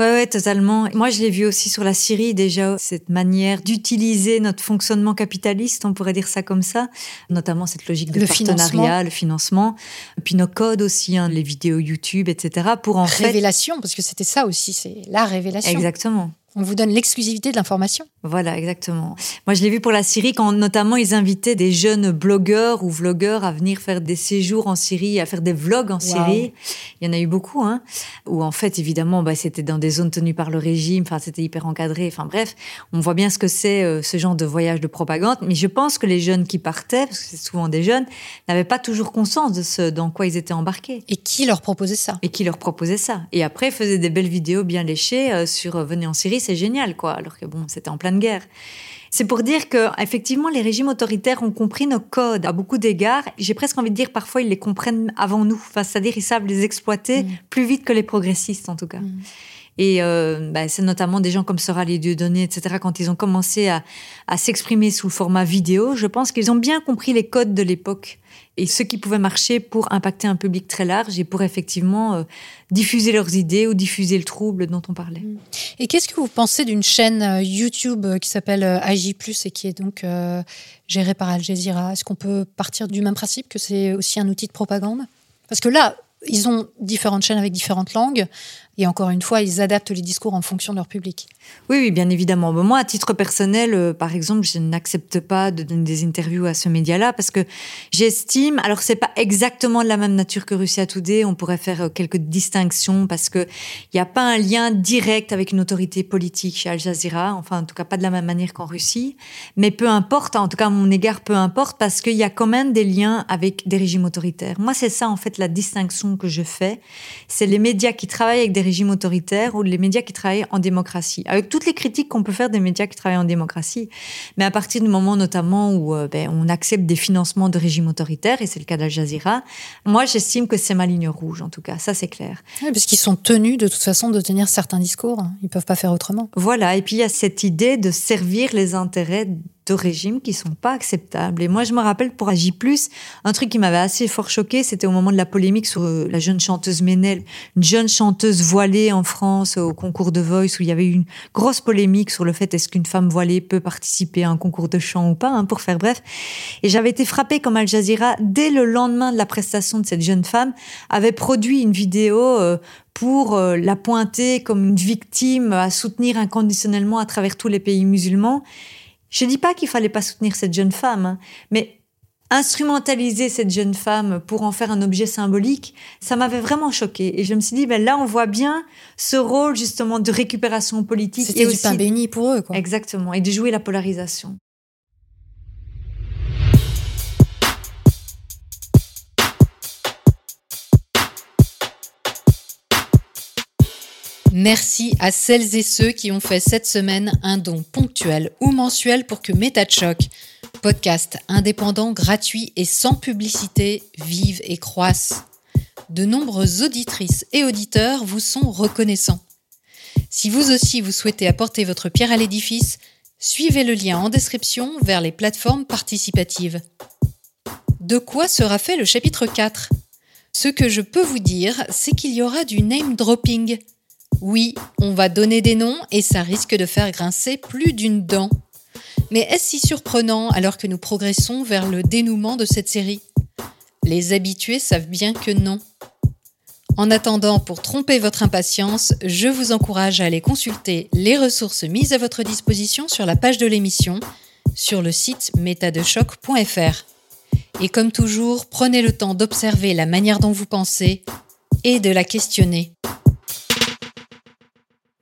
S3: Ouais, ouais, totalement. Moi, je l'ai vu aussi sur la Syrie déjà, cette manière d'utiliser notre fonctionnement capitaliste, on pourrait dire ça comme ça, notamment cette logique de
S2: Le
S3: partenariat,
S2: financement.
S3: le financement, puis nos codes aussi, hein, les vidéos YouTube, etc. Pour en fait,
S2: Révélation, parce que c'était ça aussi, c'est la révélation.
S3: exactement.
S2: On vous donne l'exclusivité de l'information.
S3: Voilà, exactement. Moi, je l'ai vu pour la Syrie quand notamment ils invitaient des jeunes blogueurs ou vlogueurs à venir faire des séjours en Syrie, à faire des vlogs en Syrie. Il y en a eu beaucoup, hein. Où en fait, évidemment, bah, c'était dans des zones tenues par le régime. Enfin, c'était hyper encadré. Enfin, bref, on voit bien ce que c'est euh, ce genre de voyage de propagande. Mais je pense que les jeunes qui partaient, parce que c'est souvent des jeunes, n'avaient pas toujours conscience de ce dans quoi ils étaient embarqués
S2: Et qui leur proposait ça?
S3: Et qui leur proposait ça. Et après, ils faisaient des belles vidéos bien léchées euh, sur euh, venez en Syrie, c'est génial, quoi. Alors que bon, c'était en pleine guerre. C'est pour dire que effectivement, les régimes autoritaires ont compris nos codes à beaucoup d'égards. J'ai presque envie de dire parfois ils les comprennent avant nous. Enfin, c'est-à-dire ils savent les exploiter
S2: Mm.
S3: plus vite que les progressistes en tout cas.
S2: Mm.
S3: Et euh, bah, c'est notamment des gens comme Sorali Dieudonné, etc. Quand ils ont commencé à, à s'exprimer sous le format vidéo, je pense qu'ils ont bien compris les codes de l'époque et ce qui pouvait marcher pour impacter un public très large et pour effectivement euh, diffuser leurs idées ou diffuser le trouble dont on parlait.
S2: Et qu'est-ce que vous pensez d'une chaîne euh, YouTube euh, qui s'appelle AJ+, et qui est donc gérée par Al Jazeera? Est-ce qu'on peut partir du même principe que c'est aussi un outil de propagande? Parce que là, ils ont différentes chaînes avec différentes langues, et encore une fois, ils adaptent les discours en fonction de leur public.
S3: Oui, bien évidemment. Moi, à titre personnel, euh, par exemple, je n'accepte pas de donner des interviews à ce média-là parce que j'estime, alors c'est pas exactement de la même nature que Russia Today, on pourrait faire euh, quelques distinctions parce que il n'y a pas un lien direct avec une autorité politique chez Al Jazeera, enfin en tout cas pas de la même manière qu'en Russie, mais peu importe, en tout cas à mon égard peu importe parce qu'il y a quand même des liens avec des régimes autoritaires. Moi, c'est ça en fait la distinction que je fais, c'est les médias qui travaillent avec des régimes autoritaires ou les médias qui travaillent en démocratie, avec toutes les critiques qu'on peut faire des médias qui travaillent en démocratie. Mais à partir du moment notamment où euh, ben, on accepte des financements de régimes autoritaires, et c'est le cas d'Al Jazeera, moi j'estime que c'est ma ligne rouge en tout cas, ça c'est clair.
S2: Oui, parce qu'ils sont tenus de toute façon de tenir certains discours. Ils peuvent pas faire autrement.
S3: Voilà, et puis il y a cette idée de servir les intérêts de régimes qui sont pas acceptables. Et moi, je me rappelle pour Agi+, un truc qui m'avait assez fort choqué, c'était au moment de la polémique sur euh, la jeune chanteuse Ménel, une jeune chanteuse voilée en France au concours de Voice, où il y avait eu une grosse polémique sur le fait est-ce qu'une femme voilée peut participer à un concours de chant ou pas, hein, pour faire bref. Et j'avais été frappée comme Al Jazeera, dès le lendemain de la prestation de cette jeune femme, avait produit une vidéo euh, pour euh, la pointer comme une victime à soutenir inconditionnellement à travers tous les pays musulmans. Je dis pas qu'il fallait pas soutenir cette jeune femme, hein, mais instrumentaliser cette jeune femme pour en faire un objet symbolique, ça m'avait vraiment choqué. Et je me suis dit, ben là, on voit bien ce rôle justement de récupération politique
S2: C'était du
S3: aussi
S2: pain béni pour eux. Quoi.
S3: exactement et de jouer la polarisation.
S2: Merci à celles et ceux qui ont fait cette semaine un don ponctuel ou mensuel pour que Méta de Choc, podcast indépendant, gratuit et sans publicité, vive et croisse. De nombreuses auditrices et auditeurs vous sont reconnaissants. Si vous aussi vous souhaitez apporter votre pierre à l'édifice, suivez le lien en description vers les plateformes participatives. De quoi sera fait le chapitre 4 Ce que je peux vous dire, c'est qu'il y aura du name dropping. Oui, on va donner des noms et ça risque de faire grincer plus d'une dent. Mais est-ce si surprenant alors que nous progressons vers le dénouement de cette série? Les habitués savent bien que non. En attendant, pour tromper votre impatience, je vous encourage à aller consulter les ressources mises à votre disposition sur la page de l'émission, sur le site métadechoc.fr. Et comme toujours, prenez le temps d'observer la manière dont vous pensez et de la questionner.